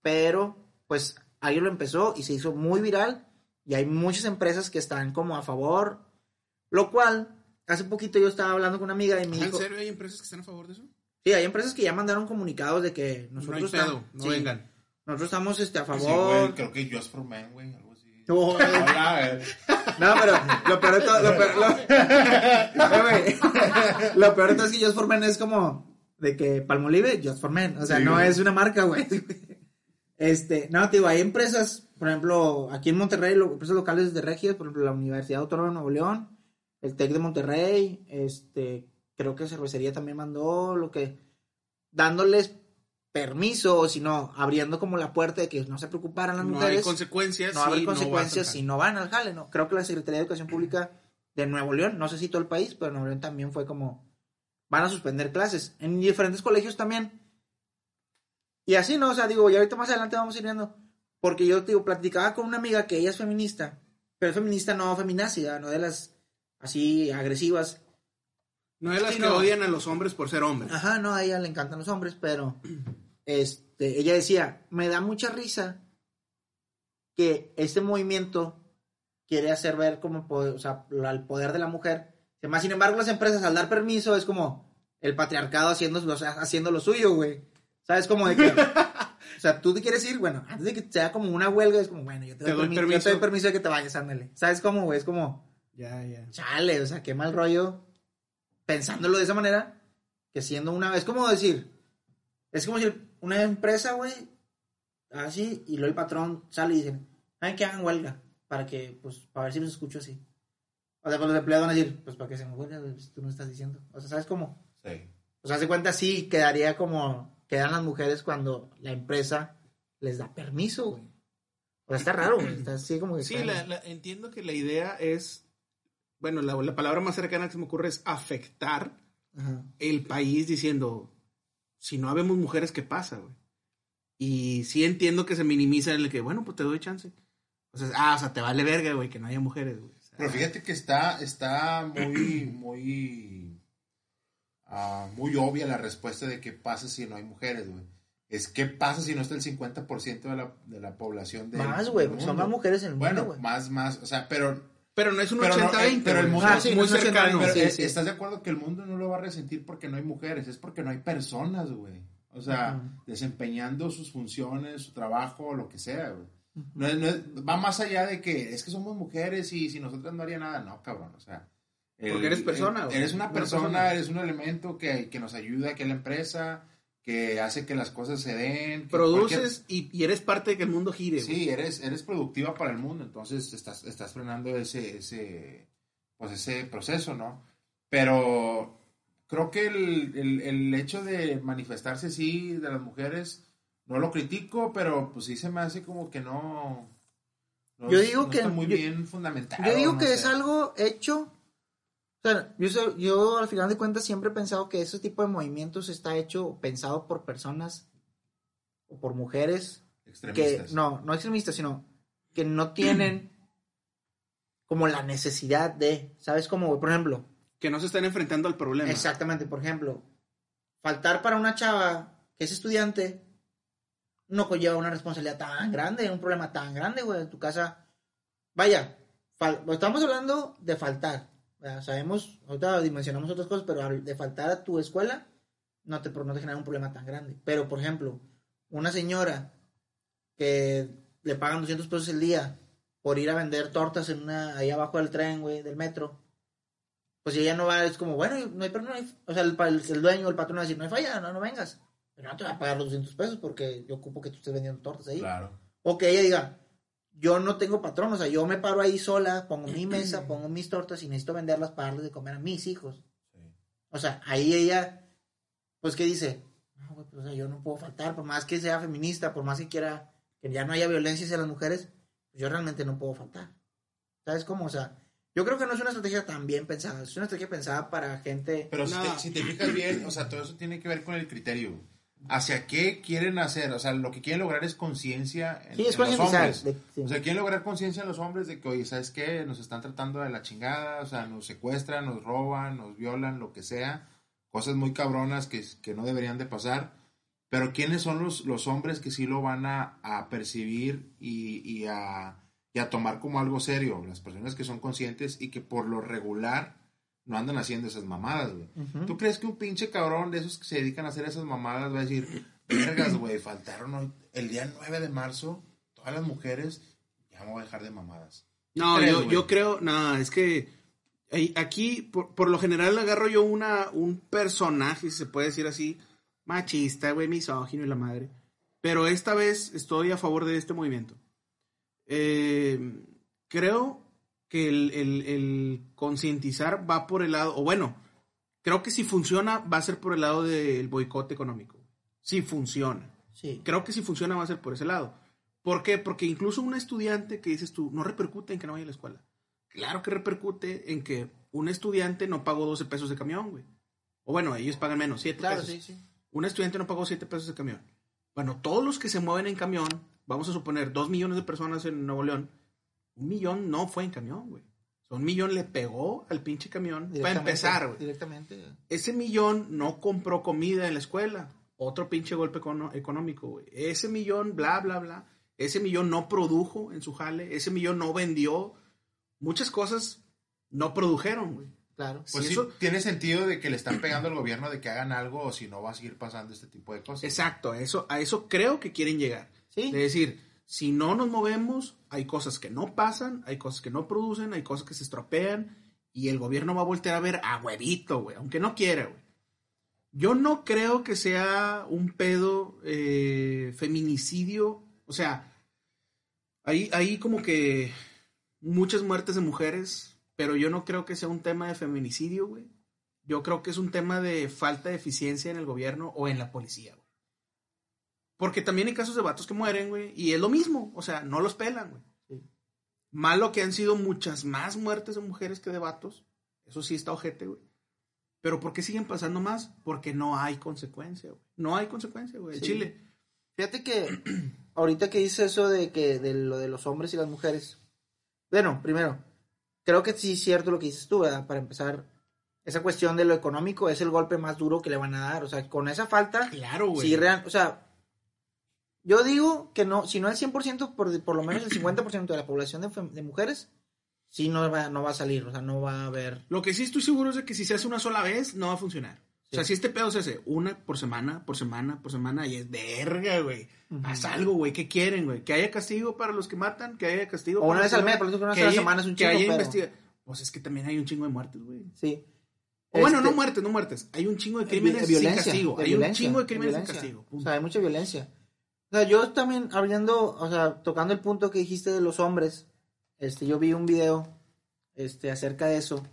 Pero, pues, alguien lo empezó y se hizo muy viral. Y hay muchas empresas que están como a favor. Lo cual, hace poquito yo estaba hablando con una amiga y me ¿En dijo... serio hay empresas que están a favor de eso? Sí, hay empresas que ya mandaron comunicados de que No hay nosotros pedo, estamos... no sí, vengan. Nosotros estamos este, a Sí, favor. güey, creo que Just for Men, güey, algo así. No, güey. No, pero lo peor de todo, lo peor, lo, Eh, güey, lo peor de todo es que Just for Men es como de que Palmolive, Just for Men, o sea, Sí, no güey. es una marca, güey. Este, no, te digo, hay empresas, por ejemplo, aquí en Monterrey, lo- empresas locales de Regias, por ejemplo, la Universidad Autónoma de Nuevo León, el TEC de Monterrey, este, creo que Cervecería también mandó, lo que, dándoles permiso, o si no, abriendo como la puerta de que no se preocuparan las No hay mujeres consecuencias. no habrá sí, consecuencias si no van al jale, ¿no? Creo que la Secretaría de Educación Pública de Nuevo León, no sé si todo el país, pero Nuevo León también fue como, van a suspender clases. En diferentes colegios también. Y así, ¿no? O sea, digo, y ahorita más adelante vamos a ir viendo. Porque yo, digo, platicaba con una amiga que ella es feminista, pero es feminista no feminazida, no de las así agresivas. No es las Sí, que no. odian a los hombres por ser hombres. Ajá, no, a ella le encantan los hombres, pero este, ella decía, me da mucha risa que este movimiento quiere hacer ver como o sea, el poder de la mujer. Más sin embargo, las empresas al dar permiso es como el patriarcado haciendo, o sea, haciendo lo suyo, güey. ¿Sabes? Como de que, o sea, tú te quieres ir, bueno, antes de que sea como una huelga, es como, bueno, yo te doy, Te doy permi- yo permiso. te doy permiso de que te vayas, ándale. ¿Sabes cómo, güey? Es como, Ya, ya. chale, o sea, qué mal rollo pensándolo de esa manera, que siendo una, es como decir, es como decir, una empresa, güey, así, y luego el patrón sale y dice, ay, que hagan huelga, para que, pues, para ver si los escucho así. O sea, pues los empleados van a decir, pues, para que se me huelga, si tú no estás diciendo. O sea, ¿sabes cómo? Sí. O sea, se cuenta así, quedaría como, quedan las mujeres cuando la empresa les da permiso, güey. O sea, está raro, güey, está así como que... Sí, la- entiendo que la idea es, bueno, la, la palabra más cercana que se me ocurre es afectar Ajá. el país diciendo, si no habemos mujeres, ¿qué pasa, güey? Y sí entiendo que se minimiza en el que, bueno, pues te doy chance. O sea, ah, o sea, te vale verga, güey, que no haya mujeres, güey. O sea, Pero fíjate que está, está muy, muy, ah, muy obvia la respuesta de qué pasa si no hay mujeres, güey. Es qué pasa si no está el 50% de la, de la población de Más, güey, son más mujeres en el mundo, Bueno, más, más, o sea, pero, pero no es un pero no, 80-20, eh, pero el mundo, Ah, es no muy 80-20, cercano. pero, sí, eh, sí. ¿estás de acuerdo que el mundo no lo va a resentir porque no hay mujeres? Es porque no hay personas, güey. O sea, Ujú. desempeñando sus funciones, su trabajo, lo que sea, güey. No es- no es- va más allá de que es que somos mujeres y si nosotras no haría nada. No, cabrón, o sea. Porque eres persona, güey. Eres una Una persona, persona. eres un elemento que, que nos ayuda aquí a la empresa, que hace que las cosas se den. Produces y, y eres parte de que el mundo gire, güey. Sí, eres, eres productiva para el mundo, entonces estás, estás frenando ese, ese, pues ese proceso, ¿no? Pero creo que el, el, el hecho de manifestarse así de las mujeres, no lo critico, pero pues sí se me hace como que no... no Yo digo no que- está muy yo- bien fundamentado. Yo digo no que sé. es algo hecho. O sea, yo, al final de cuentas siempre he pensado que ese tipo de movimientos está hecho, pensado por personas o por mujeres que, Extremistas. no, no extremistas, sino que no tienen como la necesidad de, ¿sabes? Como, por ejemplo, Que no se están enfrentando al problema. Exactamente, por ejemplo, faltar para una chava que es estudiante no conlleva una responsabilidad tan grande, un problema tan grande, güey, en tu casa. Vaya, estamos hablando de faltar. Sabemos, ahorita dimensionamos otras cosas, pero de faltar a tu escuela no te, no te genera un problema tan grande. Pero, por ejemplo, una señora que le pagan 200 pesos el día por ir a vender tortas en una, ahí abajo del tren, güey, del metro, pues si ella no va, es como, bueno, no hay, no hay- o sea, el, el dueño, el patrón va a decir, no hay falla, no, no vengas. Pero no te va a pagar los 200 pesos porque yo ocupo que tú estés vendiendo tortas ahí. Claro. O que ella diga, yo no tengo patrón, o sea, yo me paro ahí sola, pongo mi mesa, pongo mis tortas y necesito venderlas para darles de comer a mis hijos. O sea, ahí ella, pues, ¿qué dice? No, güey, pues, o sea, yo no puedo faltar, por más que sea feminista, por más que quiera que ya no haya violencia hacia las mujeres, pues yo realmente no puedo faltar. ¿Sabes cómo? O sea, yo creo que no es una estrategia tan bien pensada, es una estrategia pensada para gente... Pero si, te, si te fijas bien, o sea, todo eso tiene que ver con el criterio. ¿Hacia qué quieren hacer? O sea, lo que quieren lograr es conciencia en, Sí, es en los hombres. de- sí. O sea, quieren lograr conciencia en los hombres de que, oye, ¿sabes qué? Nos están tratando de la chingada, o sea, nos secuestran, nos roban, nos violan, lo que sea. Cosas muy cabronas que, que no deberían de pasar. Pero ¿quiénes son los, los hombres que sí lo van a, a percibir y, y a, y a tomar como algo serio? Las personas que son conscientes y que por lo regular no andan haciendo esas mamadas, güey. Ujú. ¿Tú crees que un pinche cabrón de esos que se dedican a hacer esas mamadas va a decir, vergas, güey, faltaron hoy, el día 9 de marzo, todas las mujeres, ya me voy a dejar de mamadas? No, ¿Crees, yo, yo creo, no, es que ahí- aquí, por, por lo general, agarro yo una, un personaje, si se puede decir así, machista, güey, misógino y la madre. Pero esta vez estoy a favor de este movimiento. Eh, creo que el, el- el concientizar va por el lado, o bueno, creo que si funciona, va a ser por el lado del boicot económico. Si funciona. Sí. Creo que si funciona va a ser por ese lado. ¿Por qué? Porque incluso un estudiante que dices tú, no repercute en que no vaya a la escuela. Claro que repercute en que un estudiante no pagó 12 pesos de camión, güey. O bueno, ellos pagan menos, 7 Claro, pesos. sí, sí. Un estudiante no pagó 7 pesos de camión. Bueno, todos los que se mueven en camión, vamos a suponer 2 millones de personas en Nuevo León, un millón no fue en camión, güey. O sea, un millón le pegó al pinche camión para empezar, güey Directamente. ese millón no compró comida en la escuela. Otro pinche golpe econo- económico, güey. Ese millón, bla, bla, bla. Ese millón no produjo en su jale. Ese millón no vendió. Muchas cosas no produjeron, güey. Claro. Pues Si sí, eso- tiene sentido de que le están pegando al gobierno de que hagan algo o si no va a seguir pasando este tipo de cosas. Exacto, a eso, a eso creo que quieren llegar. Sí. De decir, si no nos movemos, hay cosas que no pasan, hay cosas que no producen, hay cosas que se estropean y el gobierno va a voltear a ver a huevito, güey, aunque no quiera, güey. Yo no creo que sea un pedo eh, feminicidio, o sea, ahí como que muchas muertes de mujeres, pero yo no creo que sea un tema de feminicidio, güey. Yo creo que es un tema de falta de eficiencia en el gobierno o en la policía, güey. Porque también hay casos de vatos que mueren, güey, y es lo mismo, o sea, no los pelan, güey. Sí. Malo que han sido muchas más muertes de mujeres que de vatos. Eso sí está ojete, güey. Pero ¿por qué siguen pasando más? Porque no hay consecuencia, güey. No hay consecuencia, güey. Sí. Chile. Fíjate que ahorita que dice eso de que de lo de los hombres y las mujeres. Bueno, primero, creo que sí es cierto lo que dices tú, ¿verdad? Para empezar, esa cuestión de lo económico es el golpe más duro que le van a dar. O sea, con esa falta, Claro, güey. sí, real, o sea, yo digo que no, si no el 100%, por, por lo menos el 50% de la población de, de mujeres, sí no va, no va a salir, o sea, no va a haber. Lo que sí estoy seguro es de que si se hace una sola vez, no va a funcionar. O sea, Sí. si este pedo se hace una por semana, por semana, por semana, y es verga, güey. Haz algo, güey. ¿Qué quieren, güey? Que haya castigo para los que matan, que haya castigo O para una vez al que mes, por una que vez a la haya- semana es un que chingo, haya pero- investiga- Pues es que también hay un chingo de muertes, güey. Sí. O bueno, Este- no muertes, no muertes. Hay un chingo de crímenes Vi- violencia, sin castigo. de Hay un chingo de de crímenes sin violencia. castigo. O punto. sea, hay mucha violencia. O sea, yo también hablando, o sea, tocando el punto que dijiste de los hombres, este, yo vi un video, este, acerca de eso,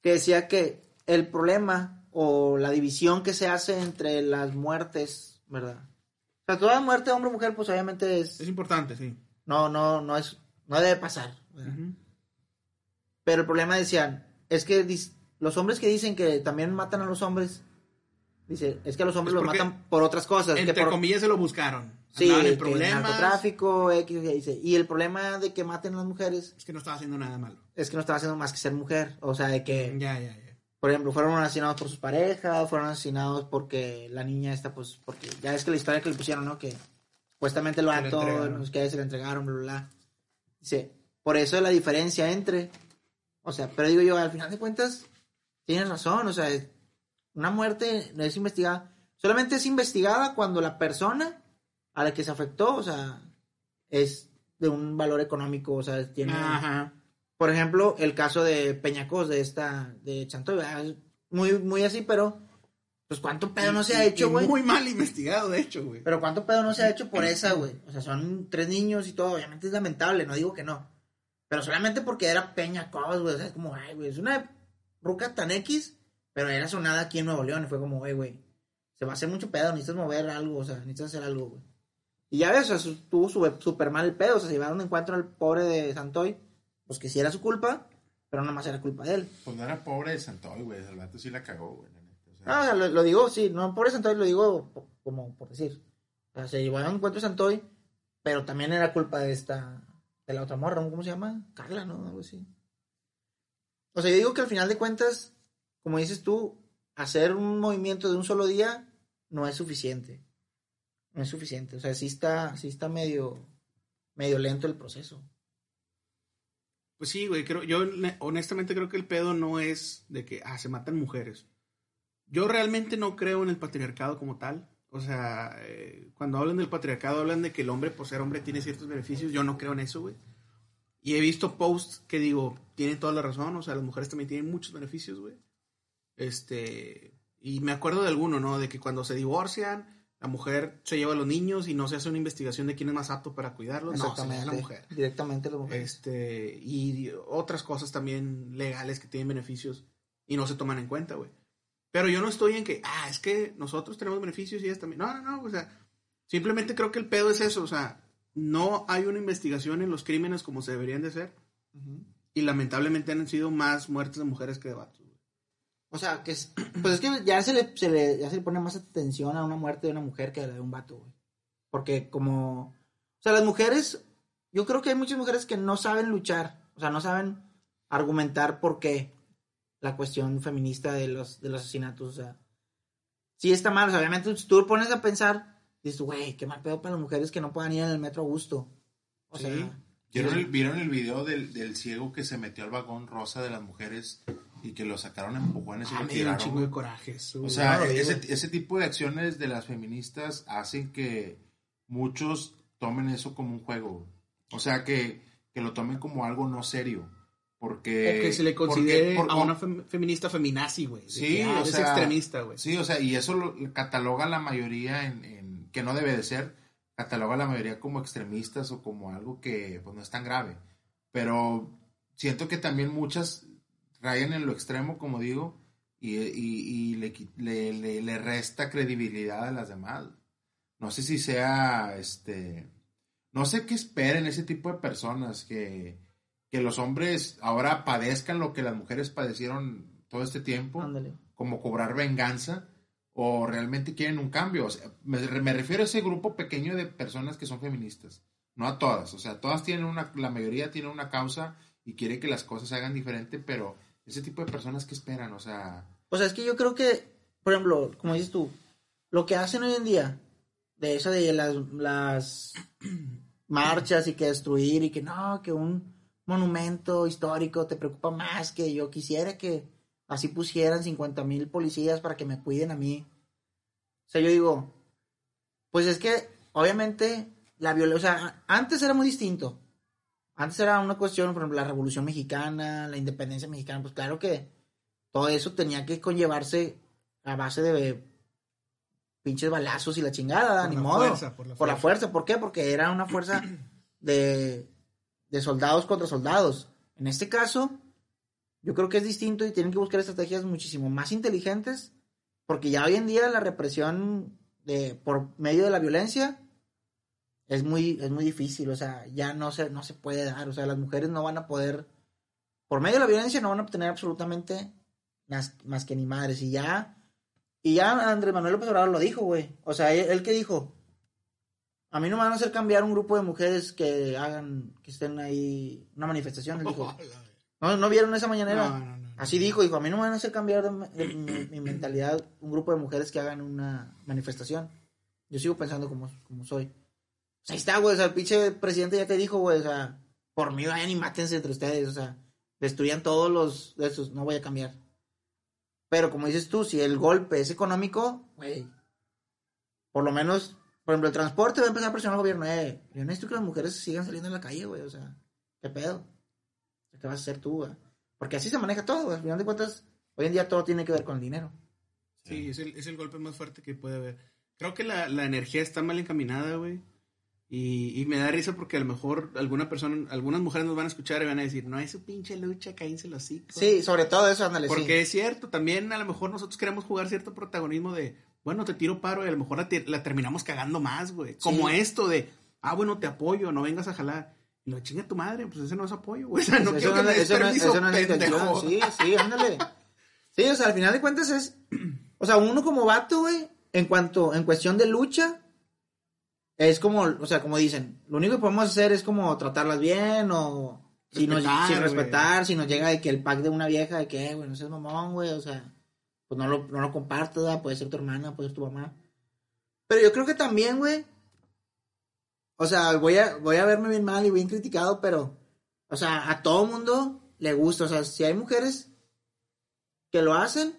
que decía que el problema o la división que se hace entre las muertes, ¿verdad? O sea, toda muerte de hombre o mujer, pues obviamente es, Es importante, sí. no, no, no es, no debe pasar. Pero el problema decían, es que los hombres que dicen que también matan a los hombres, dice, es que a los hombres Es los matan por otras cosas. que Entre por- comillas se lo buscaron. Sí, que problemas. narcotráfico, X, Y, Z. Y el problema de que maten a las mujeres Es que no estaba haciendo nada malo. es que no estaba haciendo más que ser mujer. O sea, de que, Ya, ya, ya. por ejemplo, fueron asesinados por sus parejas, fueron asesinados porque la niña esta, pues, porque ya es que la historia que le pusieron, ¿no? Que supuestamente el vato, entregaron. los que se le entregaron, bla, bla, bla. Dice, por eso la diferencia entre, o sea, pero digo yo, al final de cuentas, tienes razón, o sea, una muerte no es investigada. Solamente es investigada cuando la persona a la que se afectó, o sea, es de un valor económico, o sea, tiene... Ajá. Por ejemplo, el caso de Peñacos, de esta, de Chantoy, muy, muy así, pero, pues, ¿cuánto pedo no se ha hecho, güey? Muy mal investigado, de hecho, güey. Pero ¿cuánto pedo no se ha hecho por esa, güey? O sea, son tres niños y todo, obviamente es lamentable, no digo que no. Pero solamente porque era Peña Cobas, güey, o sea, es como, ay, güey, es una ruca tan X, pero era sonada aquí en Nuevo León y fue como, güey, güey, se va a hacer mucho pedo, necesitas mover algo, o sea, necesitas hacer algo, güey. Y ya ves, o sea, su- tuvo su- súper mal el pedo, o sea, se llevaron de encuentro al pobre de Santoy, pues que sí era su culpa, pero nada más era culpa de él. Pues no era pobre de Santoy, güey. El vato sí la cagó, güey. o sea, Ah, o sea, lo, lo digo, sí, no por Santoy, lo digo como por decir. O sea, se llevaron un encuentro de Santoy, pero también era culpa de esta, de la otra morra, ¿no? ¿cómo se llama? Carla, ¿no? Algo así. O sea, yo digo que al final de cuentas, como dices tú, hacer un movimiento de un solo día no es suficiente. No es suficiente. O sea, sí está, sí está medio, medio lento el proceso. Pues sí, güey, creo, yo ne- honestamente creo que el pedo no es de que, ah, se matan mujeres. Yo realmente no creo en el patriarcado como tal. O sea, eh, cuando hablan del patriarcado hablan de que el hombre por ser hombre tiene ciertos beneficios. Yo no creo en eso, güey. Y he visto posts que digo, tienen toda la razón. O sea, las mujeres también tienen muchos beneficios, güey. Este, y me acuerdo de alguno, ¿no? De que cuando se divorcian, la mujer se lleva a los niños y no se hace una investigación de quién es más apto para cuidarlos. No, se la mujer. Directamente la mujer. Este, y otras cosas también legales que tienen beneficios y no se toman en cuenta, güey. Pero yo no estoy en que, ah, es que nosotros tenemos beneficios y ellas también. No, no, no, o sea, simplemente creo que el pedo es eso, o sea, no hay una investigación en los crímenes como se deberían de hacer y lamentablemente han sido más muertes de mujeres que de vatos. O sea, que es, pues es que ya se le, se le- ya se le pone más atención a una muerte de una mujer que a la de un vato, güey. Porque como, o sea, las mujeres, yo creo que hay muchas mujeres que no saben luchar, o sea, no saben argumentar por qué la cuestión feminista de los, de los asesinatos, o sea, sí está mal, o sea, obviamente si tú te pones a pensar, dices, güey, qué mal pedo para las mujeres que no puedan ir en el metro a gusto. O Sí. sea, ¿Vieron el, ¿Vieron el video del, del ciego que se metió al vagón rosa de las mujeres y que lo sacaron a empujones y Ah, lo dio un tiraron? chingo de coraje eso, O sea, ese, ese tipo de acciones de las feministas hacen que muchos tomen eso como un juego. O sea, que, que lo tomen como algo no serio. Porque... o que se le porque- considere por- a una fem- feminista feminazi, güey. Sí, ah, o es sea, extremista, güey. Sí, o sea, y eso lo cataloga la mayoría en, en- que no debe de ser, cataloga la mayoría como extremistas o como algo que pues no es tan grave. Pero siento que también muchas rayan en lo extremo, como digo, y, y- y le, le, le- le resta credibilidad a las demás. No sé si sea, este, no sé qué esperen ese tipo de personas, que, que los hombres ahora padezcan lo que las mujeres padecieron todo este tiempo ándale. como cobrar venganza o realmente quieren un cambio. O sea, me, me refiero a ese grupo pequeño de personas que son feministas, no a todas. O sea, todas tienen una, la mayoría tiene una causa y quiere que las cosas se hagan diferente, pero ese tipo de personas que esperan, o sea, O sea, es que yo creo que, por ejemplo, como dices tú, lo que hacen hoy en día, de eso de las, marchas y que destruir y que no, que un monumento histórico te preocupa más que yo quisiera que así pusieran 50 mil policías para que me cuiden a mí. O sea, yo digo, pues es que obviamente la violencia, o sea, antes era muy distinto. Antes era una cuestión, por ejemplo, la Revolución Mexicana, la independencia mexicana, pues claro que todo eso tenía que conllevarse a base de pinches balazos y la chingada, Por ni la modo. fuerza, por la Por la fuerza. fuerza, ¿por qué? Porque era una fuerza de, de soldados contra soldados. En este caso, yo creo que es distinto y tienen que buscar estrategias muchísimo más inteligentes, porque ya hoy en día la represión de, por medio de la violencia es muy, es muy difícil, o sea, ya no se, no se puede dar, o sea, las mujeres no van a poder, por medio de la violencia no van a obtener absolutamente más, más que ni madres, y ya, y ya Andrés Manuel López Obrador lo dijo, güey, o sea, él, él que dijo, a mí no me van a hacer cambiar un grupo de mujeres que hagan, que estén ahí, una manifestación, él dijo, ¿no, no vieron esa mañanera? No, no, no, no. Así dijo, dijo, a mí no me van a hacer cambiar de, de mi, mi mentalidad un grupo de mujeres que hagan una manifestación. Yo sigo pensando como, como soy. Pues ahí está, güey, o sea, el pinche presidente ya te dijo, güey, o sea, por mí vayan y mátense entre ustedes, o sea, destruyan todos los de esos, no voy a cambiar. Pero como dices tú, si el golpe es económico, güey, por lo menos, por ejemplo, el transporte va a empezar a presionar al gobierno. Eh, yo necesito que las mujeres sigan saliendo en la calle, güey. O sea, ¿qué pedo? ¿Qué vas a hacer tú, güey? Porque así se maneja todo, güey. Al final de cuentas, hoy en día todo tiene que ver con el dinero. Sí, es el, es el golpe más fuerte que puede haber. Creo que la, la energía está mal encaminada, güey. Y, y me da risa porque a lo mejor alguna persona, algunas mujeres nos van a escuchar y van a decir, no es su pinche lucha, cállense los hocico. Sí, sobre todo eso, ándale, Porque sí. es cierto, también a lo mejor nosotros queremos jugar cierto protagonismo de, bueno, te tiro paro y a lo mejor la, la terminamos cagando más, güey. Como esto de, ah, bueno, te apoyo, no vengas a jalar. Y lo chinga tu madre, pues ese no es apoyo, güey. O sea, no Eso quiero que no- me eso no- permiso, eso no. Sí, sí, ándale. Sí, o sea, al final de cuentas es. O sea, uno como vato, güey, en cuanto, en cuestión de lucha, es como, o sea, como dicen, lo único que podemos hacer es como tratarlas bien o. Si nos, Respetar, sin respetar, si nos llega de que el pack de una vieja, de que, "Eh, güey, no seas mamón, güey, o sea, pues no lo, no lo compartas, ¿verdad? puede ser tu hermana, puede ser tu mamá. Pero yo creo que también, güey, o sea, voy a, voy a verme bien mal y bien criticado, pero, o sea, a todo mundo le gusta. O sea, si hay mujeres que lo hacen,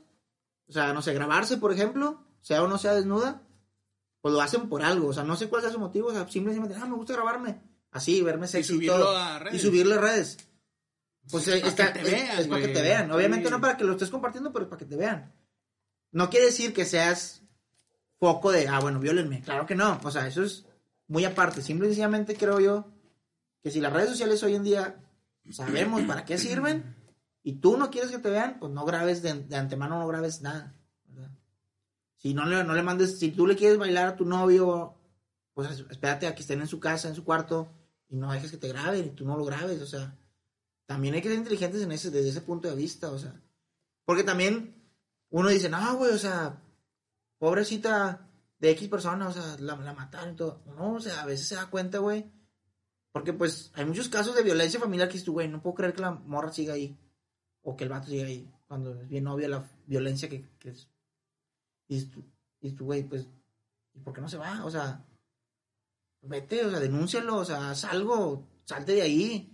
o sea, no sé, grabarse, por ejemplo, sea o no sea desnuda, pues lo hacen por algo. O sea, no sé cuál sea su motivo. O sea, simplemente, ah, me gusta grabarme. Así, verme sexy y, subirlo todo. a redes. Y subirlo a redes. Pues Sí, eh, para está- que te es- vean, es para que te vean. Obviamente Sí. no para que lo estés compartiendo, pero para que te vean. No quiere decir que seas foco de, ah, bueno, violenme. Claro que no. O sea, eso es muy aparte. Simple y sencillamente creo yo que si las redes sociales hoy en día sabemos para qué sirven y tú no quieres que te vean, pues no grabes de, de antemano, no grabes nada. Si no le, no le mandes, si tú le quieres bailar a tu novio, pues es- espérate a que estén en su casa, en su cuarto, y no dejes que te graben y tú no lo grabes. O sea, también hay que ser inteligentes en ese, desde ese punto de vista. O sea, porque también uno dice, no, güey, o sea, pobrecita de X persona, o sea, la, la mataron y todo. No, o sea, a veces se da cuenta, güey. Porque pues hay muchos casos de violencia familiar que dices güey, no puedo creer que la morra siga ahí. O que el vato siga ahí. Cuando es bien obvia la violencia que, que es. Y y tú, güey, pues, ¿y por qué no se va? O sea, vete, o sea, denúncialo, o sea, haz algo, salte de ahí.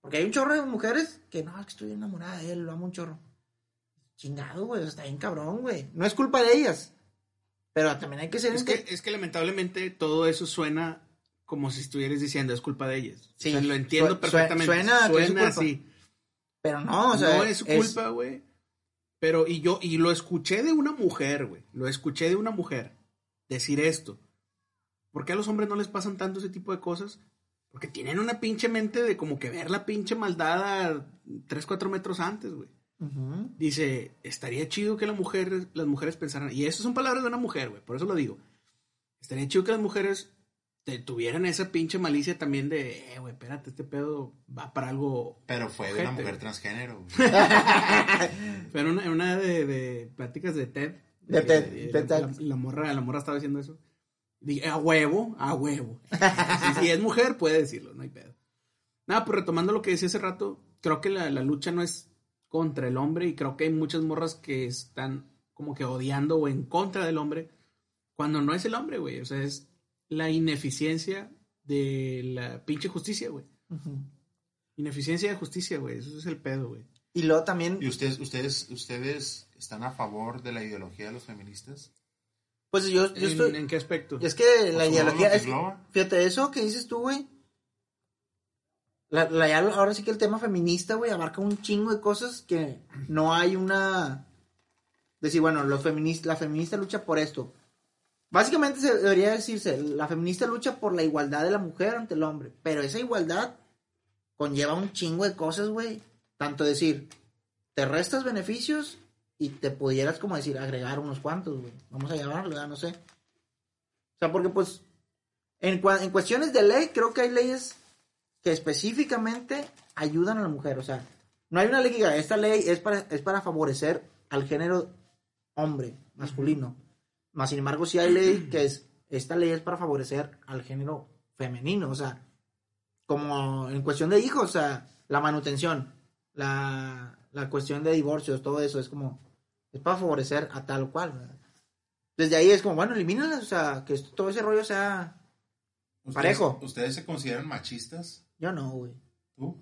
Porque hay un chorro de mujeres que no, es que estoy enamorada de él, lo amo un chorro. Chingado, güey, o sea, está bien cabrón, güey. No es culpa de ellas. Pero también hay que ser... Es que, es que lamentablemente todo eso suena como si estuvieras diciendo es culpa de ellas. Sí, O sea, lo entiendo perfectamente. suena a que es su culpa. así. Pero no, o sea... no es su culpa, güey. Pero, y yo, y lo escuché de una mujer, güey. Lo escuché de una mujer decir esto. ¿Por qué a los hombres no les pasan tanto ese tipo de cosas? Porque tienen una pinche mente de como que ver la pinche maldad a 3, 4 metros antes, güey. Dice, estaría chido que la mujer, las mujeres pensaran, y eso son palabras de una mujer, güey, por eso lo digo. Estaría chido que las mujeres te- tuvieran esa pinche malicia también de, eh, güey, espérate, este pedo va para algo. Pero fue de una mujer transgénero. Pero una, una de, de pláticas de TED. De TED, eh, TED la, morra, la morra estaba diciendo eso. Dije, a huevo, a huevo. si, si es mujer, puede decirlo, no hay pedo. Nada, pues retomando lo que decía hace rato, creo que la, la lucha no es contra el hombre y creo que hay muchas morras que están como que odiando o en contra del hombre cuando no es el hombre, güey. O sea, es la ineficiencia de la pinche justicia, güey. Ineficiencia de justicia, güey. Eso es el pedo, güey. Y luego también, ¿Y ustedes, ustedes, ustedes están a favor de la ideología de los feministas? pues yo, yo ¿En, estoy... en qué aspecto? Es que la ideología... es- fíjate, eso que dices tú, güey. La, la- ya ahora sí que el tema feminista, güey, abarca un chingo de cosas que no hay una... Decir, bueno, los feministas, la feminista lucha por esto. Básicamente se debería decirse, la feminista lucha por la igualdad de la mujer ante el hombre. Pero esa igualdad conlleva un chingo de cosas, güey. Tanto decir, te restas beneficios y te pudieras, como decir, agregar unos cuantos, güey. Vamos a llamarlo, ya no sé. O sea, porque pues, en, en cuestiones de ley, creo que hay leyes que específicamente ayudan a la mujer. O sea, no hay una ley que diga, esta ley es para, es para favorecer al género hombre, masculino. Más sin embargo, sí hay ley que es, esta ley es para favorecer al género femenino. O sea, como en cuestión de hijos, o sea, la manutención, la, la cuestión de divorcios, todo eso es como, es para favorecer a tal o cual. ¿verdad? Desde ahí es como, bueno, elimínalas, o sea, que esto- todo ese rollo sea ¿Ustedes- Parejo. ¿Ustedes se consideran machistas? Yo no, güey. ¿Tú?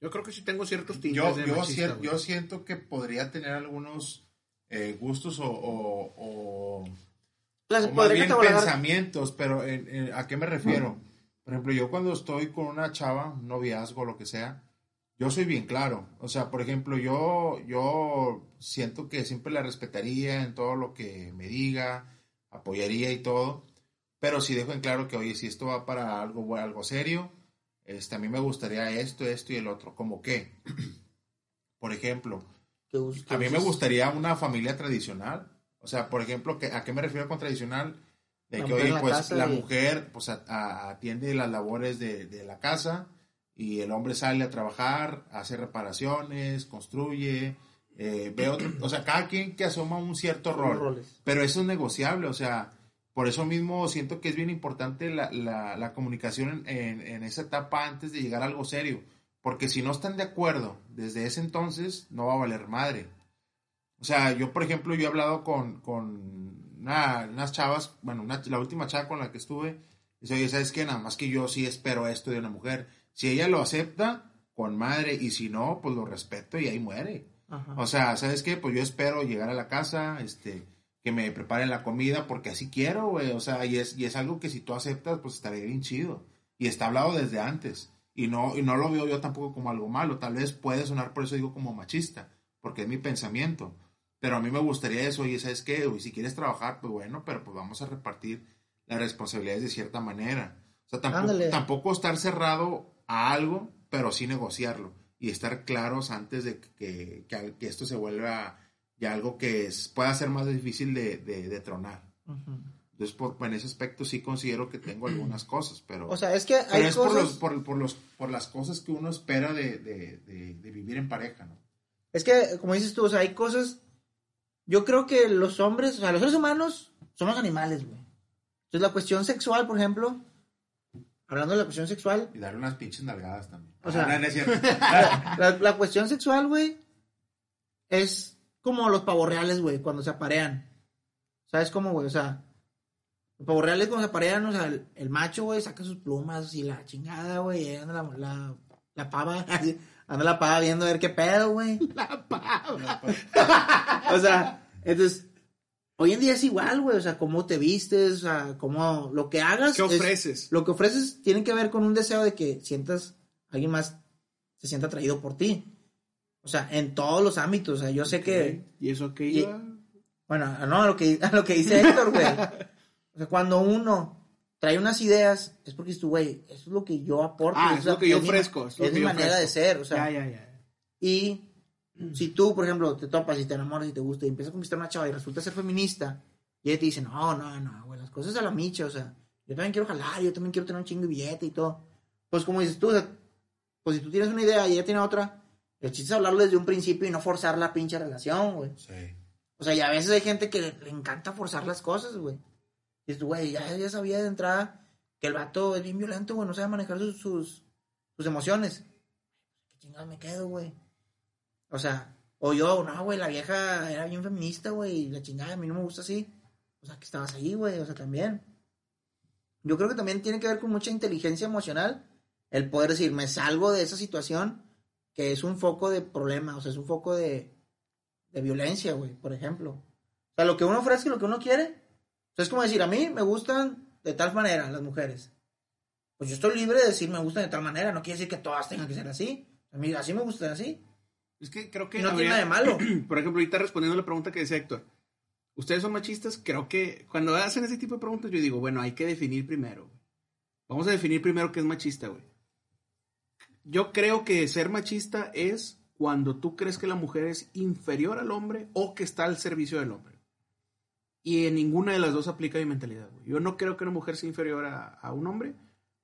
Yo creo que sí tengo ciertos tintes Yo, de yo, machista, sien- güey. yo siento que podría tener algunos eh, gustos o, o- o- Las o más bien pensamientos, pero en- en- ¿a qué me refiero? Por ejemplo, yo cuando estoy con una chava, un noviazgo, lo que sea, yo soy bien claro. O sea, por ejemplo, yo, yo siento que siempre la respetaría en todo lo que me diga, apoyaría y todo, pero sí dejo en claro que, oye, si esto va para algo, algo serio, este, a mí me gustaría esto, esto y el otro. ¿Cómo qué? por ejemplo, que a mí me gustaría una familia tradicional. O sea, por ejemplo, ¿a qué me refiero con tradicional? De La que, oye, la pues la y- mujer pues a- a- atiende las labores de, de la casa y el hombre sale a trabajar, hace reparaciones, construye, eh, ve otro, o sea, cada quien que asoma un cierto rol. roles. Pero eso es negociable, o sea, por eso mismo siento que es bien importante la, la- la comunicación en, en- en esa etapa antes de llegar a algo serio. Porque si no están de acuerdo desde ese entonces, no va a valer madre. O sea, yo, por ejemplo, yo he hablado con, con una- unas chavas, bueno, una- la última chava con la que estuve, dice, oye, ¿sabes qué? Nada más que yo sí espero esto de una mujer. Si ella lo acepta, con madre, y si no, pues lo respeto y ahí muere. Ajá. O sea, ¿sabes qué? Pues yo espero llegar a la casa, este, que me preparen la comida porque así quiero, güey. O sea, y es, y es algo que si tú aceptas, pues estaría bien chido. Y está hablado desde antes. Y no, y no lo veo yo tampoco como algo malo. Tal vez puede sonar, por eso digo como machista, porque es mi pensamiento. Pero a mí me gustaría eso, oye, ¿sabes qué? Güey, si quieres trabajar, pues bueno, pero pues vamos a repartir las responsabilidades de cierta manera. O sea, tampoco, tampoco estar cerrado a algo, pero sí negociarlo. Y estar claros antes de que, que, que esto se vuelva ya algo que es- pueda ser más difícil de, de, de tronar. Ujú. Entonces, por, en ese aspecto sí considero que tengo algunas cosas, pero, O sea, es que pero hay es por, cosas... los, por, por los, por las cosas que uno espera de, de vivir en pareja, ¿no? Es que, como dices tú, o sea, hay cosas... Yo creo que los hombres, o sea, los seres humanos somos animales, güey. Entonces, la cuestión sexual, por ejemplo, hablando de la cuestión sexual, Y darle unas pinches nalgadas también. O sea- Ah, no, no la, la cuestión sexual, güey, es como los pavos reales, güey, cuando se aparean. ¿Sabes cómo, güey? O sea, los pavos reales cuando se aparean, o sea, el, el macho, güey, saca sus plumas y la chingada, güey, y ahí anda la, la, la pava, así, anda la pava viendo a ver qué pedo, güey. La pava. o sea, entonces, hoy en día es igual, güey, o sea, cómo te vistes, o sea, cómo lo que hagas. ¿Qué es- ofreces? lo que ofreces tiene que ver con un deseo de que sientas, alguien más se sienta atraído por ti. O sea, en todos los ámbitos. O sea, yo sé que, ¿Y eso qué y- iba? bueno, no, a lo que, a lo que dice Héctor, güey. O sea, cuando uno trae unas ideas, es porque tú, güey, eso es lo que yo aporto. Ah, es lo que yo mi- ofrezco, es mi manera de ser, o sea. ya, ya, ya. Y si tú, por ejemplo, te topas y te enamoras y te gusta y empiezas a conquistar a una chava y resulta ser feminista, y ella te dice, no, no, no, güey, las cosas a la micha, o sea, yo también quiero jalar, yo también quiero tener un chingo de billete y todo. Pues como dices tú, o sea, pues si tú tienes una idea y ella tiene otra, el chiste es hablarlo desde un principio y no forzar la pinche relación, güey. Sí. O sea, y a veces hay gente que le encanta forzar las cosas, güey. Dices güey, ya, ya sabía de entrada que el vato es bien violento, güey, no sabe manejar sus, sus, sus emociones. ¿Qué chingados me quedo, güey? O sea, o yo, no, güey, la vieja era bien feminista, güey, la chingada, a mí no me gusta así. O sea, que estabas ahí, güey, o sea, también. Yo creo que también tiene que ver con mucha inteligencia emocional el poder decir, me salgo de esa situación que es un foco de problema, o sea, es un foco de, de violencia, güey, por ejemplo. O sea, lo que uno ofrece, lo que uno quiere. O sea, es como decir, a mí me gustan de tal manera las mujeres. Pues yo estoy libre de decir me gustan de tal manera, no quiere decir que todas tengan que ser así. A mí así me gustan así. Es que creo que Y no tiene nada de malo. Por ejemplo, ahorita respondiendo a la pregunta que decía Héctor, ¿ustedes son machistas? Creo que cuando hacen ese tipo de preguntas, yo digo, bueno, hay que definir primero. Vamos a definir primero qué es machista, güey. Yo creo que ser machista es cuando tú crees que la mujer es inferior al hombre o que está al servicio del hombre. Y en ninguna de las dos aplica mi mentalidad, güey. Yo no creo que una mujer sea inferior a, a un hombre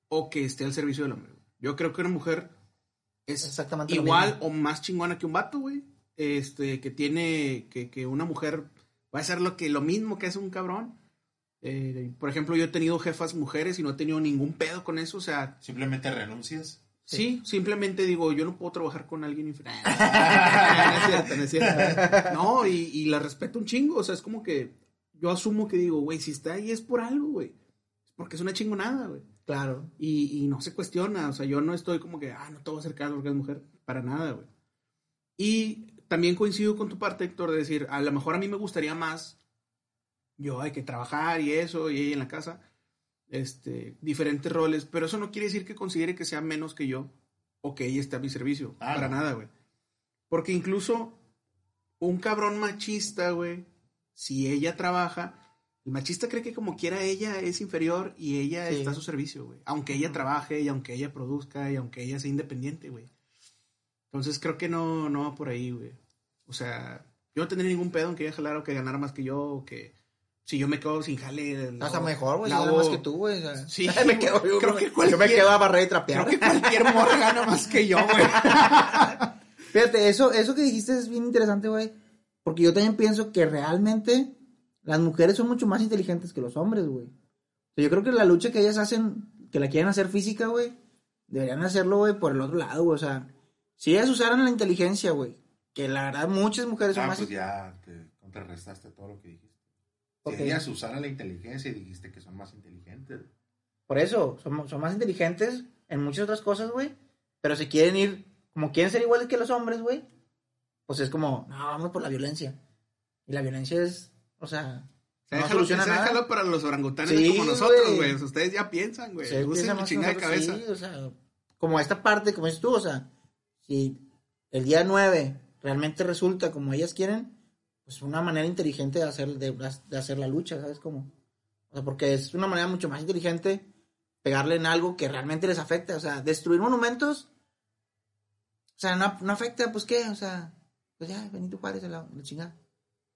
o que esté al servicio del hombre. güey. Yo creo que una mujer es Exactamente igual o más chingona que un vato, güey. Este, que tiene, que, que una mujer va a hacer lo que, lo mismo que hace un cabrón. Eh, por ejemplo, yo he tenido jefas mujeres y no he tenido ningún pedo con eso. O sea, Simplemente renuncias. sí, simplemente digo, yo no puedo trabajar con alguien inferior. no es cierto, no es cierto. No, y, y la respeto un chingo. O sea, es como que yo asumo que digo, güey, si está ahí es por algo, güey. Porque es una chingonada, güey. Claro. Y, y no se cuestiona, o sea, yo no estoy como que, ah, no te voy a hacer caso porque es mujer, para nada, güey. Y también coincido con tu parte, Héctor, de decir, a lo mejor a mí me gustaría más, yo hay que trabajar y eso, y ella en la casa, este, diferentes roles, pero eso no quiere decir que considere que sea menos que yo o que ella esté a mi servicio, Ah, para nada, güey. Porque incluso un cabrón machista, güey, si ella trabaja, el machista cree que como quiera ella es inferior y ella Sí. está a su servicio, güey. Aunque ella trabaje y aunque ella produzca y aunque ella sea independiente, güey. Entonces creo que no, no va por ahí, güey. O sea, yo no tendría ningún pedo en que ella jalara o que ganara más que yo o que si yo me quedo sin jale. Hasta mejor, güey, lavo- más que tú, güey. Sí, me quedo, yo, creo que yo me cualquier- quedo a barrer y trapear. Creo que cualquier morra gana más que yo, güey. Fíjate, eso, eso que dijiste es bien interesante, güey. Porque yo también pienso que realmente las mujeres son mucho más inteligentes que los hombres, güey. O sea, yo creo que la lucha que ellas hacen, que la quieren hacer física, güey, deberían hacerlo, güey, por el otro lado, güey. O sea, si ellas usaran la inteligencia, güey, que la verdad muchas mujeres son Ah, más... pues ya te contrarrestaste todo lo que dijiste. Ok. Si ellas usaran la inteligencia y dijiste que son más inteligentes. Por eso, son, son más inteligentes en muchas otras cosas, güey. Pero se quieren ir, como quieren ser iguales que los hombres, güey. Pues es como, no, vamos por la violencia. Y la violencia es, o sea, no Déjalo, nada. déjalo para los orangutanes Sí, como nosotros, güey. Ustedes ya piensan, güey. Se Usen piensa la chingada de cabeza. sí, o sea, como esta parte, como dices tú, o sea, si el día 9 realmente resulta como ellas quieren, pues una manera inteligente de hacer, de, de hacer la lucha, ¿sabes cómo? O sea, porque es una manera mucho más inteligente pegarle en algo que realmente les afecta, o sea, destruir monumentos, o sea, no, no afecta, pues qué, o sea, pues ya, Benito Juárez, la, la chingada.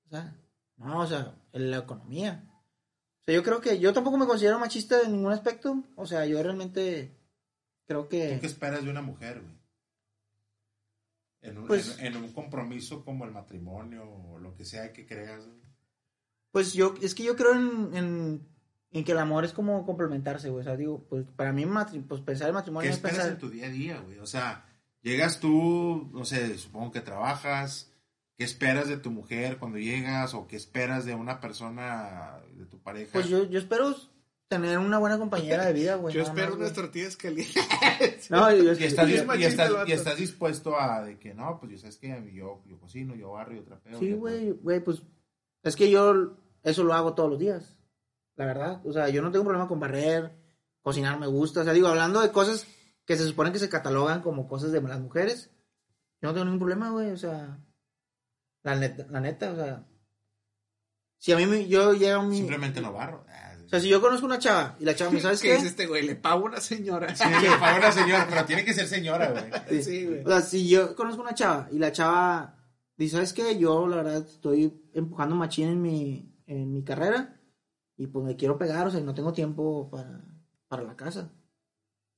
O sea, no, o sea, en la economía. O sea, yo creo que yo tampoco me considero machista en ningún aspecto. O sea, yo realmente creo ¿Tú qué que... esperas de una mujer, güey? En un, Pues- en, en un compromiso como el matrimonio o lo que sea que creas. güey. Pues yo, es que yo creo en, en, en que el amor es como complementarse, güey. O sea, digo, pues para mí matri- pues pensar en matrimonio ¿Qué es esperas pensar... en tu día a día, güey? O sea, llegas tú, no sé, supongo que trabajas. ¿Qué esperas de tu mujer cuando llegas? ¿O qué esperas de una persona, de tu pareja? Pues yo, yo espero tener una buena compañera de vida, güey. Yo espero más, unas güey. tortillas calientes. No, yo, y estás, Es y, estás, y estás dispuesto a de que no, pues yo sabes que yo, yo cocino, yo barrio, yo trapeo. Sí, güey, güey, pues es que yo eso lo hago todos los días, la verdad. O sea, yo no tengo problema con barrer, cocinar me gusta. O sea, digo, hablando de cosas que se supone que se catalogan como cosas de las mujeres, yo no tengo ningún problema, güey. O sea, la neta, la neta, o sea, si a mí me, yo llego a mi... Simplemente no barro. Ah, O sea, si yo conozco una chava y la chava me ¿sabes ¿Qué qué? dice este güey? Le pago una señora. Sí, le pago una señora, pero tiene que ser señora, güey. Sí, güey. O sea, si yo conozco una chava y la chava dice, ¿sabes qué? Yo, la verdad, estoy empujando machín en mi, en mi carrera y pues me quiero pegar, o sea, no tengo tiempo para, para la casa.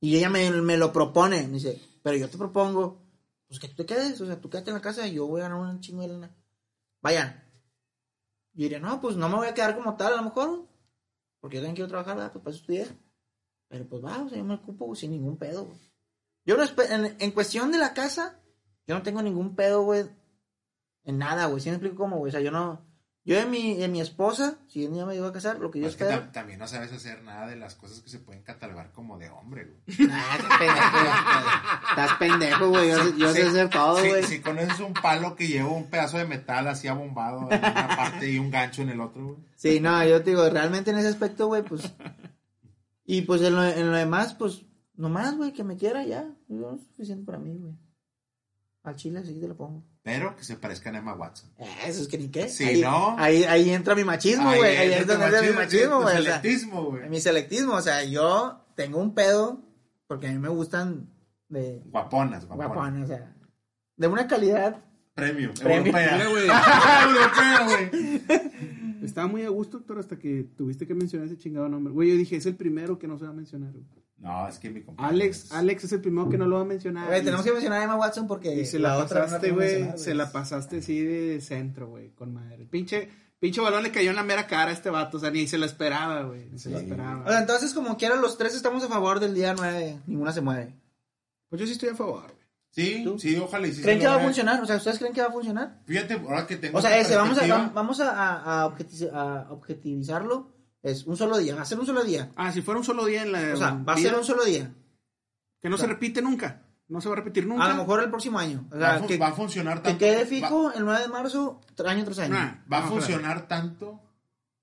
Y ella me, me lo propone, me dice, pero yo te propongo, pues que tú te quedes, o sea, tú quédate en la casa y yo voy a ganar un chingo de lana. Vayan. Yo diría, no, pues no me voy a quedar como tal, a lo mejor, porque yo también quiero trabajar, ¿verdad? pues para eso estudié. Pero pues va, o sea, yo me ocupo sin ningún pedo, güey. Yo no en, en cuestión de la casa, yo no tengo ningún pedo, güey. En nada, güey. ¿Sí me explico cómo, güey? O sea, yo no. Yo en mi, en mi esposa, si un día me llego a casar, lo que yo Pues es que espero. tam- también no sabes hacer nada de las cosas que se pueden catalogar como de hombre, güey. Ah, estás pendejo. Estás pendejo, güey. Yo, sé- yo sé Sí, hacer todo, si- güey. Si, conoces un palo que lleva un pedazo de metal así abombado en una parte y un gancho en el otro, güey. Sí, no, yo te digo, realmente en ese aspecto, güey, pues. Y pues en lo, en lo demás, pues, nomás, güey, que me quiera ya. Yo, es suficiente para mí, güey. Al chile, así te lo pongo. Pero que se parezcan a Emma Watson. Eh, Eso es que ni qué. Sí, ahí, ¿no? Ahí, ahí entra mi machismo, güey. Ahí, entra, entra mi machismo, güey. o sea, selectismo, güey. mi selectivismo, o sea, yo tengo un pedo porque a mí me gustan de Guaponas, guaponas. guaponas, o sea, de una calidad. Premium, Premium. europea. Güey. europea, güey. Estaba muy a gusto, Héctor, hasta que tuviste que mencionar ese chingado nombre. Güey, yo dije, es el primero que no se va a mencionar. güey. No, es que mi compadre. Alex, es- Alex es el primero que no lo va a mencionar. Güey, tenemos que mencionar a Emma Watson porque Y se la, no pasaste, güey. Se la pasaste así de centro, güey, con madre. Pinche, pinche balón le cayó en la mera cara a este vato. O sea, ni se lo esperaba, güey. Ni se lo Sí. esperaba. O sea, entonces, como quiera, los tres estamos a favor del día 9. Ninguna se mueve. Pues yo sí estoy a favor, güey. Sí, ¿Tú? sí, ojalá y sí ¿Creen que va a funcionar? O sea, ¿ustedes creen que va a funcionar? Fíjate, ahora que tengo O sea, ese, vamos a, vamos a, a objetivizarlo. Es un solo día, va a ser un solo día. Ah, si fuera un solo día en la. O sea, va a ser un solo día. Que no se repite nunca. No se va a repetir nunca. A lo mejor el próximo año. O Va, a que, va a funcionar que tanto. quede va- fijo el 9 de marzo, año tras año. Ah, Va a funcionar tanto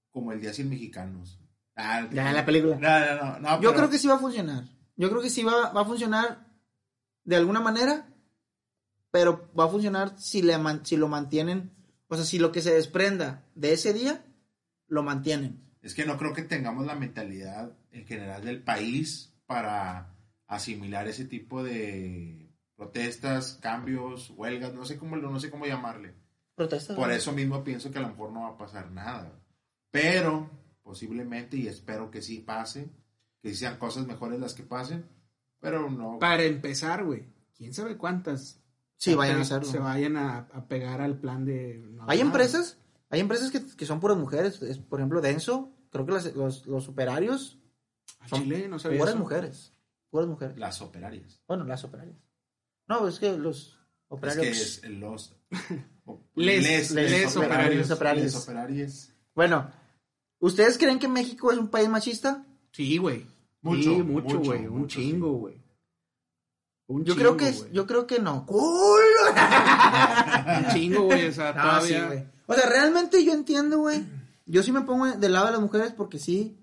como el Día Sin Mexicanos. Ah, Ya en la película. No, no, no. no, Yo pero- creo que sí va a funcionar. Yo creo que sí va, va a funcionar de alguna manera, pero va a funcionar si, le man- si lo mantienen, o sea, si lo que se desprenda de ese día, lo mantienen. Es que no creo que tengamos la mentalidad en general del país para asimilar ese tipo de protestas, cambios, huelgas, no sé cómo, no sé cómo llamarle. Protestas. Por eso mismo pienso que a lo mejor no va a pasar nada. Pero posiblemente, y espero que sí pase, que sean cosas mejores las que pasen, pero no. Para empezar, güey, quién sabe cuántas Sí, se vayan a hacerlo. Se vayan a, a pegar al plan de. no Hay nada. empresas, hay empresas que, que son puras mujeres. Es, por ejemplo, Denso, creo que las- los, los operarios A son Chile, no sabía puras eso. mujeres. Puras mujeres. Las operarias. Bueno, las operarias. No, es que los Es operarios. que es los. Les- les les operarios. Les operarios. les operarios. Bueno, ¿ustedes creen que México es un país machista? Sí, güey. Mucho, sí, mucho, güey. Un mucho, chingo, güey. Un Yo chingo, creo que yo creo que no. Un chingo, güey. O sea, No, todavía. sí. O sea, realmente yo entiendo, güey. Yo sí me pongo del lado de las mujeres porque sí,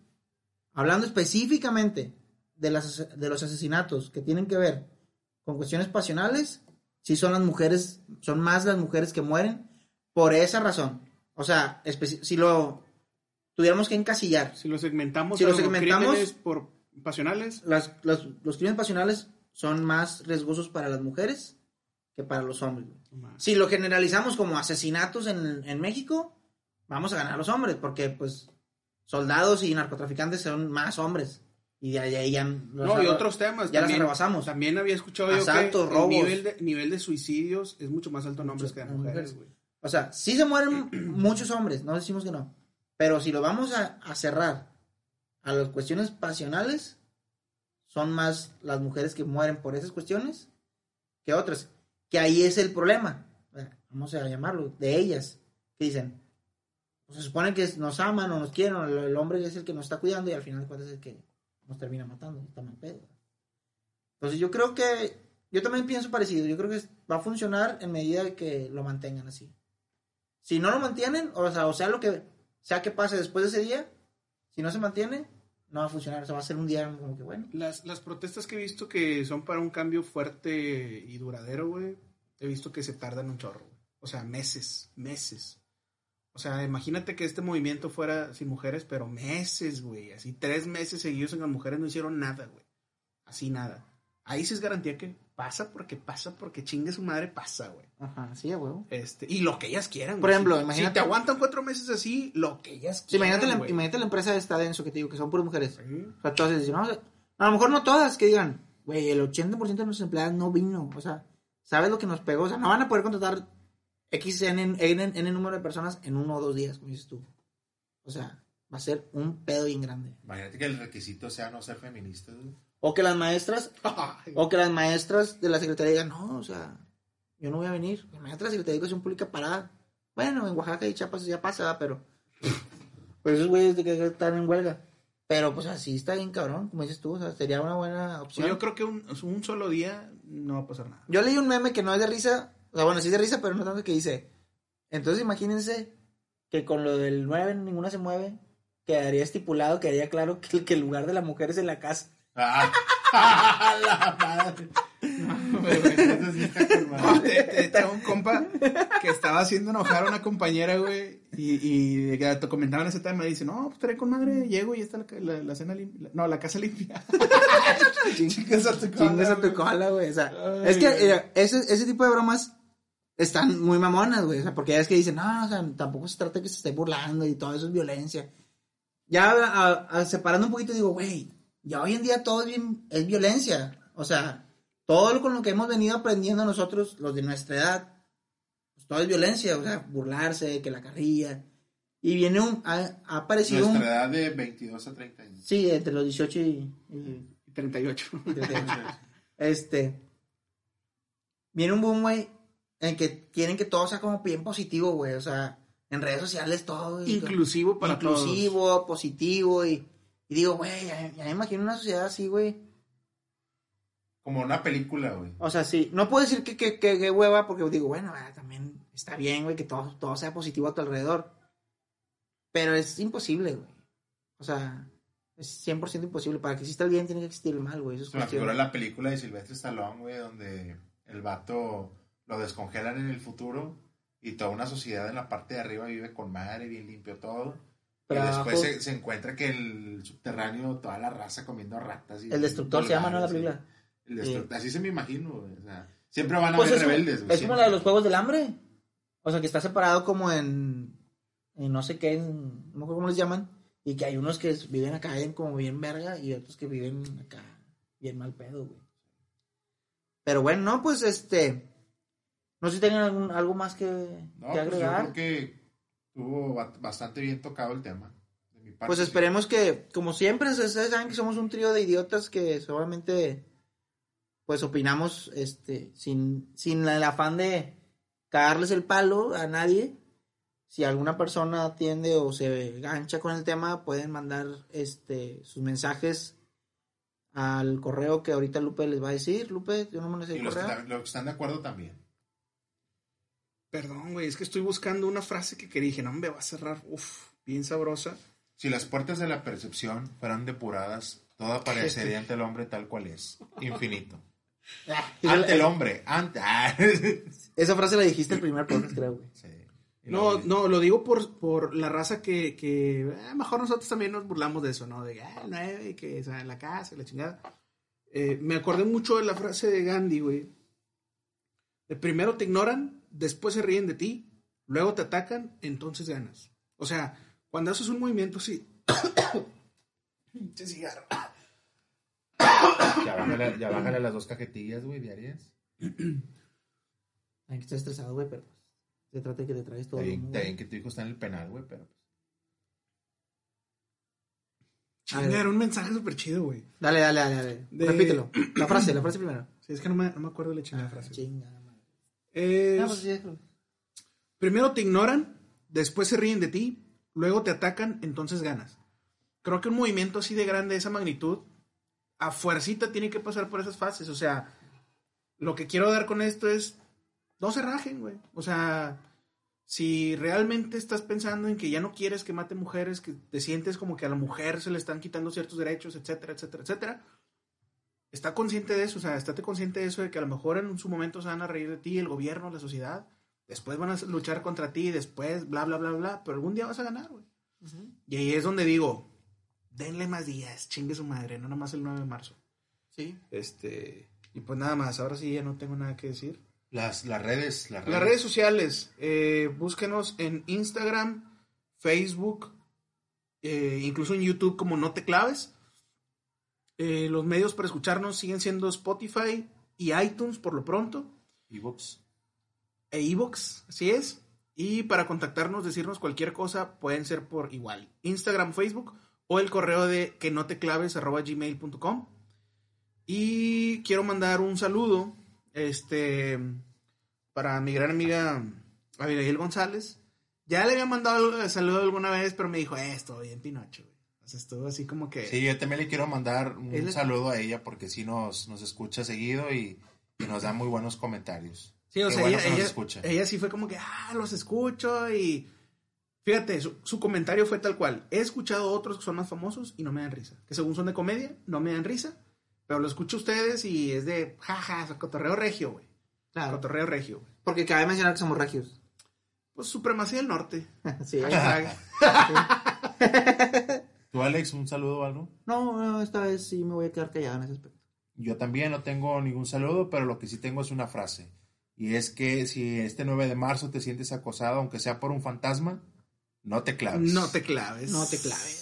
hablando específicamente de, las, de los asesinatos que tienen que ver con cuestiones pasionales, sí son las mujeres, son más las mujeres que mueren por esa razón. O sea, si lo tuviéramos que encasillar, Si lo segmentamos, Si a lo los segmentamos- crímenes por pasionales, las, las- los crímenes pasionales son más riesgosos para las mujeres que para los hombres. Si lo generalizamos como asesinatos en, en México, vamos a ganar los hombres, porque pues soldados y narcotraficantes son más hombres. Y de ahí ya... No, y otros temas. Ya las también, rebasamos. También había escuchado Asaltos, yo que robos. el nivel de, nivel de suicidios es mucho más alto en hombres que en mujeres, mujeres. güey. O sea, sí se mueren muchos hombres, no decimos que no. Pero si lo vamos a, a cerrar a las cuestiones pasionales, son más las mujeres que mueren por esas cuestiones que otras. Que ahí es el problema. eh, Vamos a llamarlo, de ellas. Que dicen, pues, se supone que nos aman o nos quieren, el, hombre es el que nos está cuidando y al final de es el que nos termina matando. Está mal pedo. Entonces yo creo que, yo también pienso parecido. Yo creo que va a funcionar en medida que lo mantengan así. Si no lo mantienen, o sea, o sea lo que sea que pase después de ese día, si no se mantiene, no va a funcionar. O sea, va a ser un día como que bueno. Las, las protestas que he visto que son para un cambio fuerte y duradero, güey, he visto que se tardan un chorro, güey. O sea, meses, meses. O sea, imagínate que este movimiento fuera sin mujeres, pero meses, güey. Así tres meses seguidos en las mujeres no hicieron nada, güey. Así nada. Ahí sí es garantía que pasa porque pasa, porque chingue su madre, pasa, güey. Ajá, sí, huevo. Este, y lo que ellas quieran. Por güey. ejemplo, imagínate- Si te aguantan cuatro meses así, lo que ellas Sí, quieran. imagínate, la, güey. imagínate la empresa esta denso que te digo, que son puras mujeres. Sí. O sea, todas dicen, no, o sea, a lo mejor no todas, que digan, güey, el 80% de nuestros empleados no vino. O sea, ¿sabes lo que nos pegó? O sea, no van a poder contratar X, N, N, N número de personas en uno o dos días, como dices tú. O sea, va a ser un pedo bien grande. Imagínate que el requisito sea no ser feminista. O que las maestras, o que las maestras de la secretaría digan, no, o sea, yo no voy a venir. Imagínate la Secretaría de Educación Pública parada. Bueno, en Oaxaca y Chiapas ya pasa, pero pues esos güeyes de que están en huelga. Pero pues así está bien cabrón, como dices tú, o sea, sería una buena opción. yo creo que un, un solo día no va a pasar nada. Yo leí un meme que no es de risa, o sea, bueno, sí es de risa, pero no tanto que dice, entonces imagínense que con lo del 9 ninguna se mueve, quedaría estipulado, quedaría claro que, el- que el lugar de la mujer es en la casa. Ah, la madre. Eso sí está. No, te, te- tengo un compa que estaba haciendo enojar a una compañera, güey, y, y te comentaban ese tema, y dice, no, pues estaré con madre, llego y está la, la- la cena limpia, no, la casa limpia. Chingas a tu cola, Chingas a tu güey. cola, güey. O sea, Ay, es que eh, ese, ese tipo de bromas están muy mamonas, güey. O sea, porque ya es que dicen, no, o sea, tampoco se trata de que se esté burlando y todo eso es violencia. Ya a- a- separando un poquito, digo, güey, ya hoy en día todo es, bien- es violencia. O sea, todo lo con lo que hemos venido aprendiendo nosotros, los de nuestra edad, pues todo es violencia. O sea, burlarse, que la carrilla. Y viene un, ha, ha aparecido un, Nuestra edad de 22 a 30 años. sí, entre los 18 y- y 38. este. Viene un boom, güey, en que quieren que todo sea como bien positivo, güey. O sea, en redes sociales todo. Inclusivo para Inclusivo, positivo. Y, y digo, güey, ya, ya me imagino una sociedad así, güey. como una película, güey. O sea, sí, no puedo decir que, que, que, que hueva, porque digo, bueno, ah, también está bien, güey, que todo, todo sea positivo a tu alrededor. Pero es imposible, güey. O sea, es 100% imposible. Para que exista el bien, tiene que existir el mal, güey. Eso es Se me figura la película de Silvestre Stallone, güey, donde el vato lo descongelan en el futuro y toda una sociedad en la parte de arriba vive con madre, bien limpio todo. Pero y después se, se encuentra que el subterráneo, toda la raza comiendo ratas. Y El destructor se llama, ¿no? La película. El destructor, Así se me imagino. O sea, siempre van a Pues haber es, rebeldes, es como la de los Juegos del Hambre. O sea, que está separado como en, en no sé qué, en- no me acuerdo cómo les llaman. Y que hay unos que viven acá bien como bien verga y otros que viven acá bien mal pedo, güey. Pero bueno, no, pues este... No sé si tengan algún, algo más que, No, que pues yo agregar. creo que estuvo ba- bastante bien tocado el tema. De mi parte, Pues sí. esperemos que, como siempre, ustedes saben que somos un trío de idiotas que solamente, pues opinamos, este, sin, sin el afán de cagarles el palo a nadie. Si alguna persona atiende o se gancha con el tema, pueden mandar, este, sus mensajes al correo que ahorita Lupe les va a decir. Lupe, yo no me sé Y el los que, correo. ta- los que están de acuerdo también. Perdón, güey, es que estoy buscando una frase que, que dije, no, me va a cerrar, uf, bien sabrosa. Si las puertas de la percepción fueran depuradas, todo aparecería ante el hombre tal cual es. Infinito. Ante el hombre. Ante. ah, Esa frase la dijiste el primer podcast, creo, güey. Sí. No, no, lo digo por, por la raza que, que eh, mejor nosotros también nos burlamos de eso, ¿no? De ah, el nueve, que o sea, en la casa, la chingada. Eh, me acordé mucho de la frase de Gandhi, güey. De primero te ignoran, después se ríen de ti, luego te atacan, entonces ganas. O sea, cuando haces un movimiento así. Pinche cigarro. Ya bájale, ya bájale las dos cajetillas, güey, diarias. Ay, que estoy estresado, güey, pero pues, se trata de que te traes todo. Está bien, que tu hijo está en el penal, güey, pero. A ver. Un mensaje súper chido, güey. Dale, dale, dale, dale. De- Repítelo. La frase, la frase primero. Sí, es que no me, no me acuerdo de la chingada frase. Chinga. Es- pues. Primero te ignoran, después se ríen de ti, luego te atacan, entonces ganas. Creo que un movimiento así de grande, de esa magnitud, a fuercita tiene que pasar por esas fases. O sea, lo que quiero dar con esto es, no se rajen, güey. O sea, si realmente estás pensando en que ya no quieres que maten mujeres, que te sientes como que a la mujer se le están quitando ciertos derechos, etcétera, etcétera, etcétera, está consciente de eso, o sea, estate consciente de eso, de que a lo mejor en su momento se van a reír de ti, el gobierno, la sociedad, después van a luchar contra ti, después bla, bla, bla, bla, pero algún día vas a ganar, güey. Y ahí es donde digo, denle más días, chingue su madre, no nomás el 9 de marzo. Sí. Este, y pues nada más, ahora sí ya no tengo nada que decir. Las, las redes, las redes. Las redes sociales, eh, búsquenos en Instagram, Facebook, eh, incluso en YouTube como No Te Claves. Eh, los medios para escucharnos siguen siendo Spotify y iTunes por lo pronto, Ebooks. e iVoox, así es. Y para contactarnos, decirnos cualquier cosa, pueden ser por igual Instagram, Facebook o el correo de que no te claves arroba gmail.com. Y quiero mandar un saludo este, para mi gran amiga Abigail González. Ya le había mandado el saludo alguna vez, pero me dijo, eh, estoy bien Pinocho, güey. O sea, estuvo así como que... Sí, yo también le quiero mandar un saludo a ella porque sí nos, nos escucha seguido y, y nos da muy buenos comentarios. Sí, o Qué sea, bueno ella, que nos ella- escucha. ella sí fue como que, ah, los escucho y... Fíjate, su, su comentario fue tal cual. He escuchado otros que son más famosos y no me dan risa. Que según son de comedia, no me dan risa. Pero lo escucho a ustedes y es de, jaja, cotorreo regio, güey. Claro. Cotorreo regio, güey. Porque cabe mencionar que somos regios. Pues supremacía del norte. sí. Hashtag. ¿Tú, Alex, un saludo o algo? No, no, esta vez sí me voy a quedar callado en ese aspecto. Yo también no tengo ningún saludo, pero lo que sí tengo es una frase. Y es que si este 9 de marzo te sientes acosado, aunque sea por un fantasma, no te claves. no te claves. No te claves.